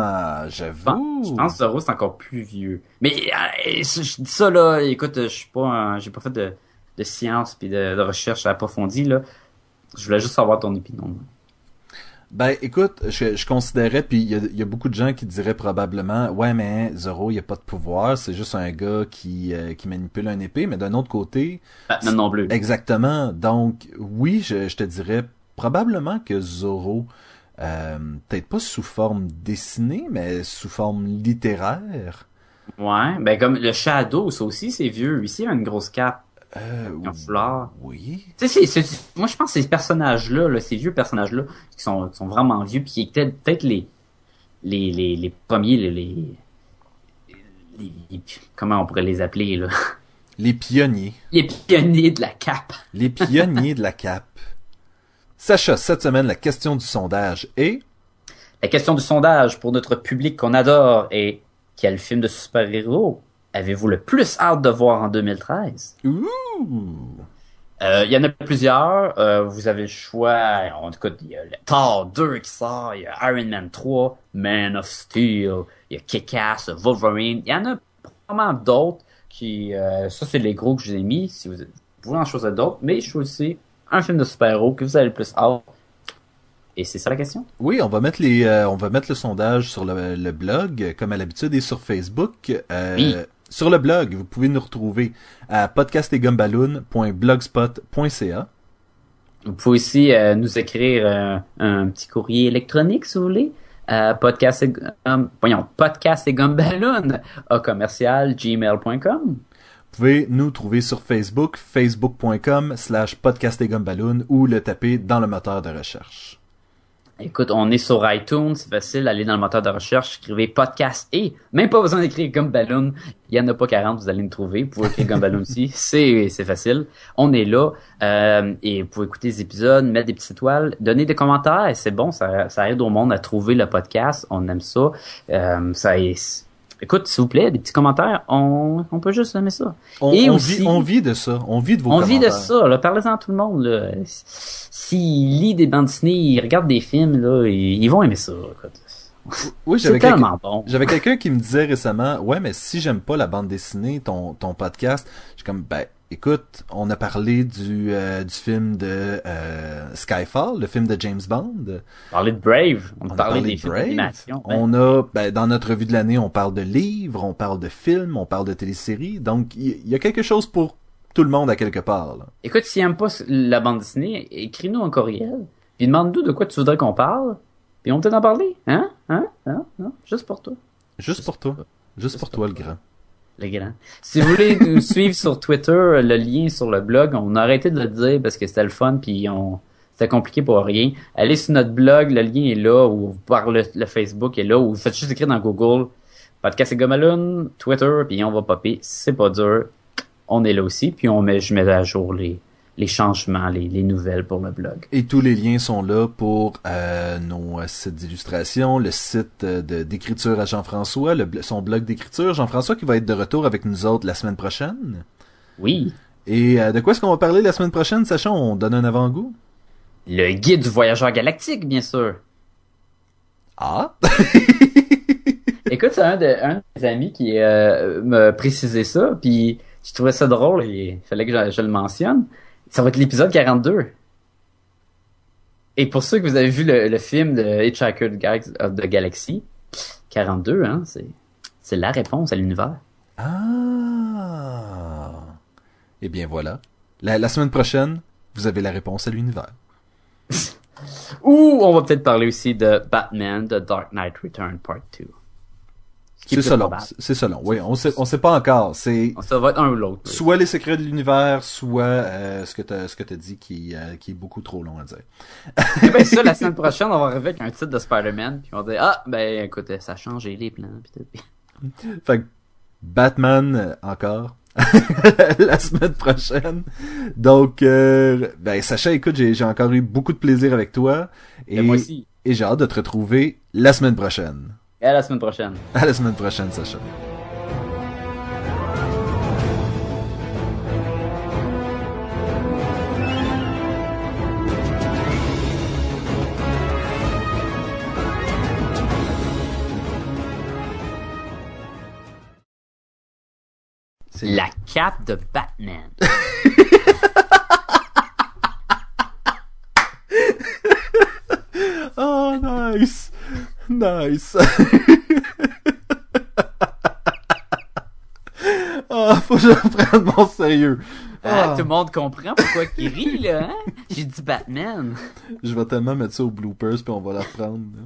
j'avoue. Je pense que Zoro c'est encore plus vieux. Mais euh, je dis ça là, écoute, je suis pas, j'ai pas fait de, de science puis de, de recherche approfondie là. Je voulais juste savoir ton opinion. Ben, écoute, je, je considérais, puis il y a, beaucoup de gens qui diraient probablement, ouais, mais Zoro, il n'y a pas de pouvoir, c'est juste un gars qui, euh, qui manipule un épée, mais d'un autre côté... Batman non plus. Exactement. Donc, oui, je, je te dirais probablement que Zoro, euh, peut-être pas sous forme dessinée, mais sous forme littéraire. Ouais, ben comme le Shadow, ça aussi, c'est vieux. Ici, il a une grosse cape. Euh, Oui. Tu sais, moi je pense que ces personnages-là, là, ces vieux personnages-là, qui sont, sont vraiment vieux, puis qui étaient peut-être les, les, les, les premiers, les, les, comment on pourrait les appeler là? Les pionniers. Les pionniers de la cape. Les pionniers de la cape. Sacha, cette semaine, la question du sondage est... La question du sondage pour notre public qu'on adore est quel film de super-héros avez-vous le plus hâte de voir en 2013? Euh, il y en a plusieurs. Euh, vous avez le choix. En tout cas, il y a Thor 2 qui sort, il y a Iron Man 3, Man of Steel, il y a Kick-Ass, Wolverine. Il y en a vraiment d'autres qui... Euh, ça, c'est les gros que je vous ai mis. Si vous, voulez en choisir d'autres. Mais je choisis un film de super-héros que vous avez le plus hâte. Et c'est ça la question? Oui, on va mettre les, on va mettre le sondage sur le, blog, comme à l'habitude, et sur Facebook. oui sur le blog, vous pouvez nous retrouver à podcastetgumballoon.blogspot.ca. Vous pouvez aussi euh, nous écrire euh, un petit courrier électronique si vous voulez. Euh, podcast et, voyons, podcast et à commercial gmail.com. Vous pouvez nous trouver sur Facebook, facebook.com slash podcast ou le taper dans le moteur de recherche. Écoute, on est sur iTunes, c'est facile, allez dans le moteur de recherche, écrivez podcast et même pas besoin d'écrire Gumballoon. Il y en a pas 40, vous allez nous trouver. Vous pouvez écrire Gumballoon aussi, c'est c'est facile. On est là euh, et vous pouvez écouter les épisodes, mettre des petites étoiles, donner des commentaires, c'est bon, ça, ça aide au monde à trouver le podcast. On aime ça. Euh, ça est, Écoute, s'il vous plaît, des petits commentaires, on, on peut juste aimer ça. On, et aussi, vit, on vit de ça, on vit de vos on commentaires. On vit de ça, parlez-en à tout le monde. S'ils lisent des bandes dessinées, ils regardent des films, là, ils, vont aimer ça. Oui, C'est j'avais quelqu'un tellement bon. j'avais quelqu'un qui me disait récemment, ouais, mais si j'aime pas la bande dessinée, ton, ton podcast, je suis comme, ben, écoute, on a parlé du, euh, du film de euh, Skyfall, le film de James Bond. On parlait de Brave. On, On a parlait parlé des de films Brave. ouais. On a, ben, dans notre revue de l'année, on parle de livres, on parle de films, on parle de téléséries. Donc, il y, a quelque chose pour tout le monde à quelque part. Là. Écoute, s'il aime pas la bande dessinée, écris-nous un courriel. Puis demande-nous de quoi tu voudrais qu'on parle. Puis on peut en parler. Hein? Hein? Hein? Non? Juste pour toi. Juste pour toi. Juste pour toi, le grand. Le grand. Si vous voulez nous suivre sur Twitter, le lien est sur le blog. On a arrêté de le dire parce que c'était le fun puis on c'était compliqué pour rien. Allez sur notre blog, le lien est là ou par le, le Facebook est là ou vous faites juste écrire dans Google Podcast et Gomaloon, Twitter puis on va popper. C'est pas dur. On est là aussi puis on met je mets à jour les les changements, les, les nouvelles pour le blog. Et tous les liens sont là pour euh, nos euh, sites d'illustration, le site euh, d'écriture à Jean-François, son blog d'écriture. Jean-François qui va être de retour avec nous autres la semaine prochaine. Oui. Et euh, de quoi est-ce qu'on va parler la semaine prochaine, sachant on donne un avant-goût? Le guide du voyageur galactique, bien sûr. Ah! Écoute, c'est un de un des amis qui euh, me précisait ça, puis je trouvais ça drôle et il fallait que je, je le mentionne. Ça va être l'épisode 42. Et pour ceux que vous avez vu le, le film de Hitchhiker Guide of the Galaxy, 42, hein, c'est c'est la réponse à l'univers. Ah! Eh bien voilà. La, la semaine prochaine, vous avez la réponse à l'univers. Ou on va peut-être parler aussi de Batman, The Dark Knight Return Part 2. C'est probable. C'est ça long. Oui, on sait, on sait pas encore. C'est Ça va être un ou l'autre. oui. soit les secrets de l'univers, soit euh, ce que t'as ce que t'as dit qui euh, qui est beaucoup trop long à dire. Eh ben ça, la semaine prochaine, on va arriver avec un titre de Spider-Man, puis on va dire, ah, ben écoute, ça a changé les plans. Fait que Batman euh, encore la semaine prochaine. Donc euh, ben Sacha, écoute, j'ai j'ai encore eu beaucoup de plaisir avec toi et Et moi aussi. et j'ai hâte de te retrouver la semaine prochaine. Et à la semaine prochaine. À la semaine prochaine, Sacha. La cape de Batman. Oh, nice! Nice! Ah, faut que je reprenne mon sérieux. Ah, Ah. tout le monde comprend pourquoi il rit, là, hein? J'ai dit Batman. Je vais tellement mettre ça aux bloopers puis on va la reprendre. là.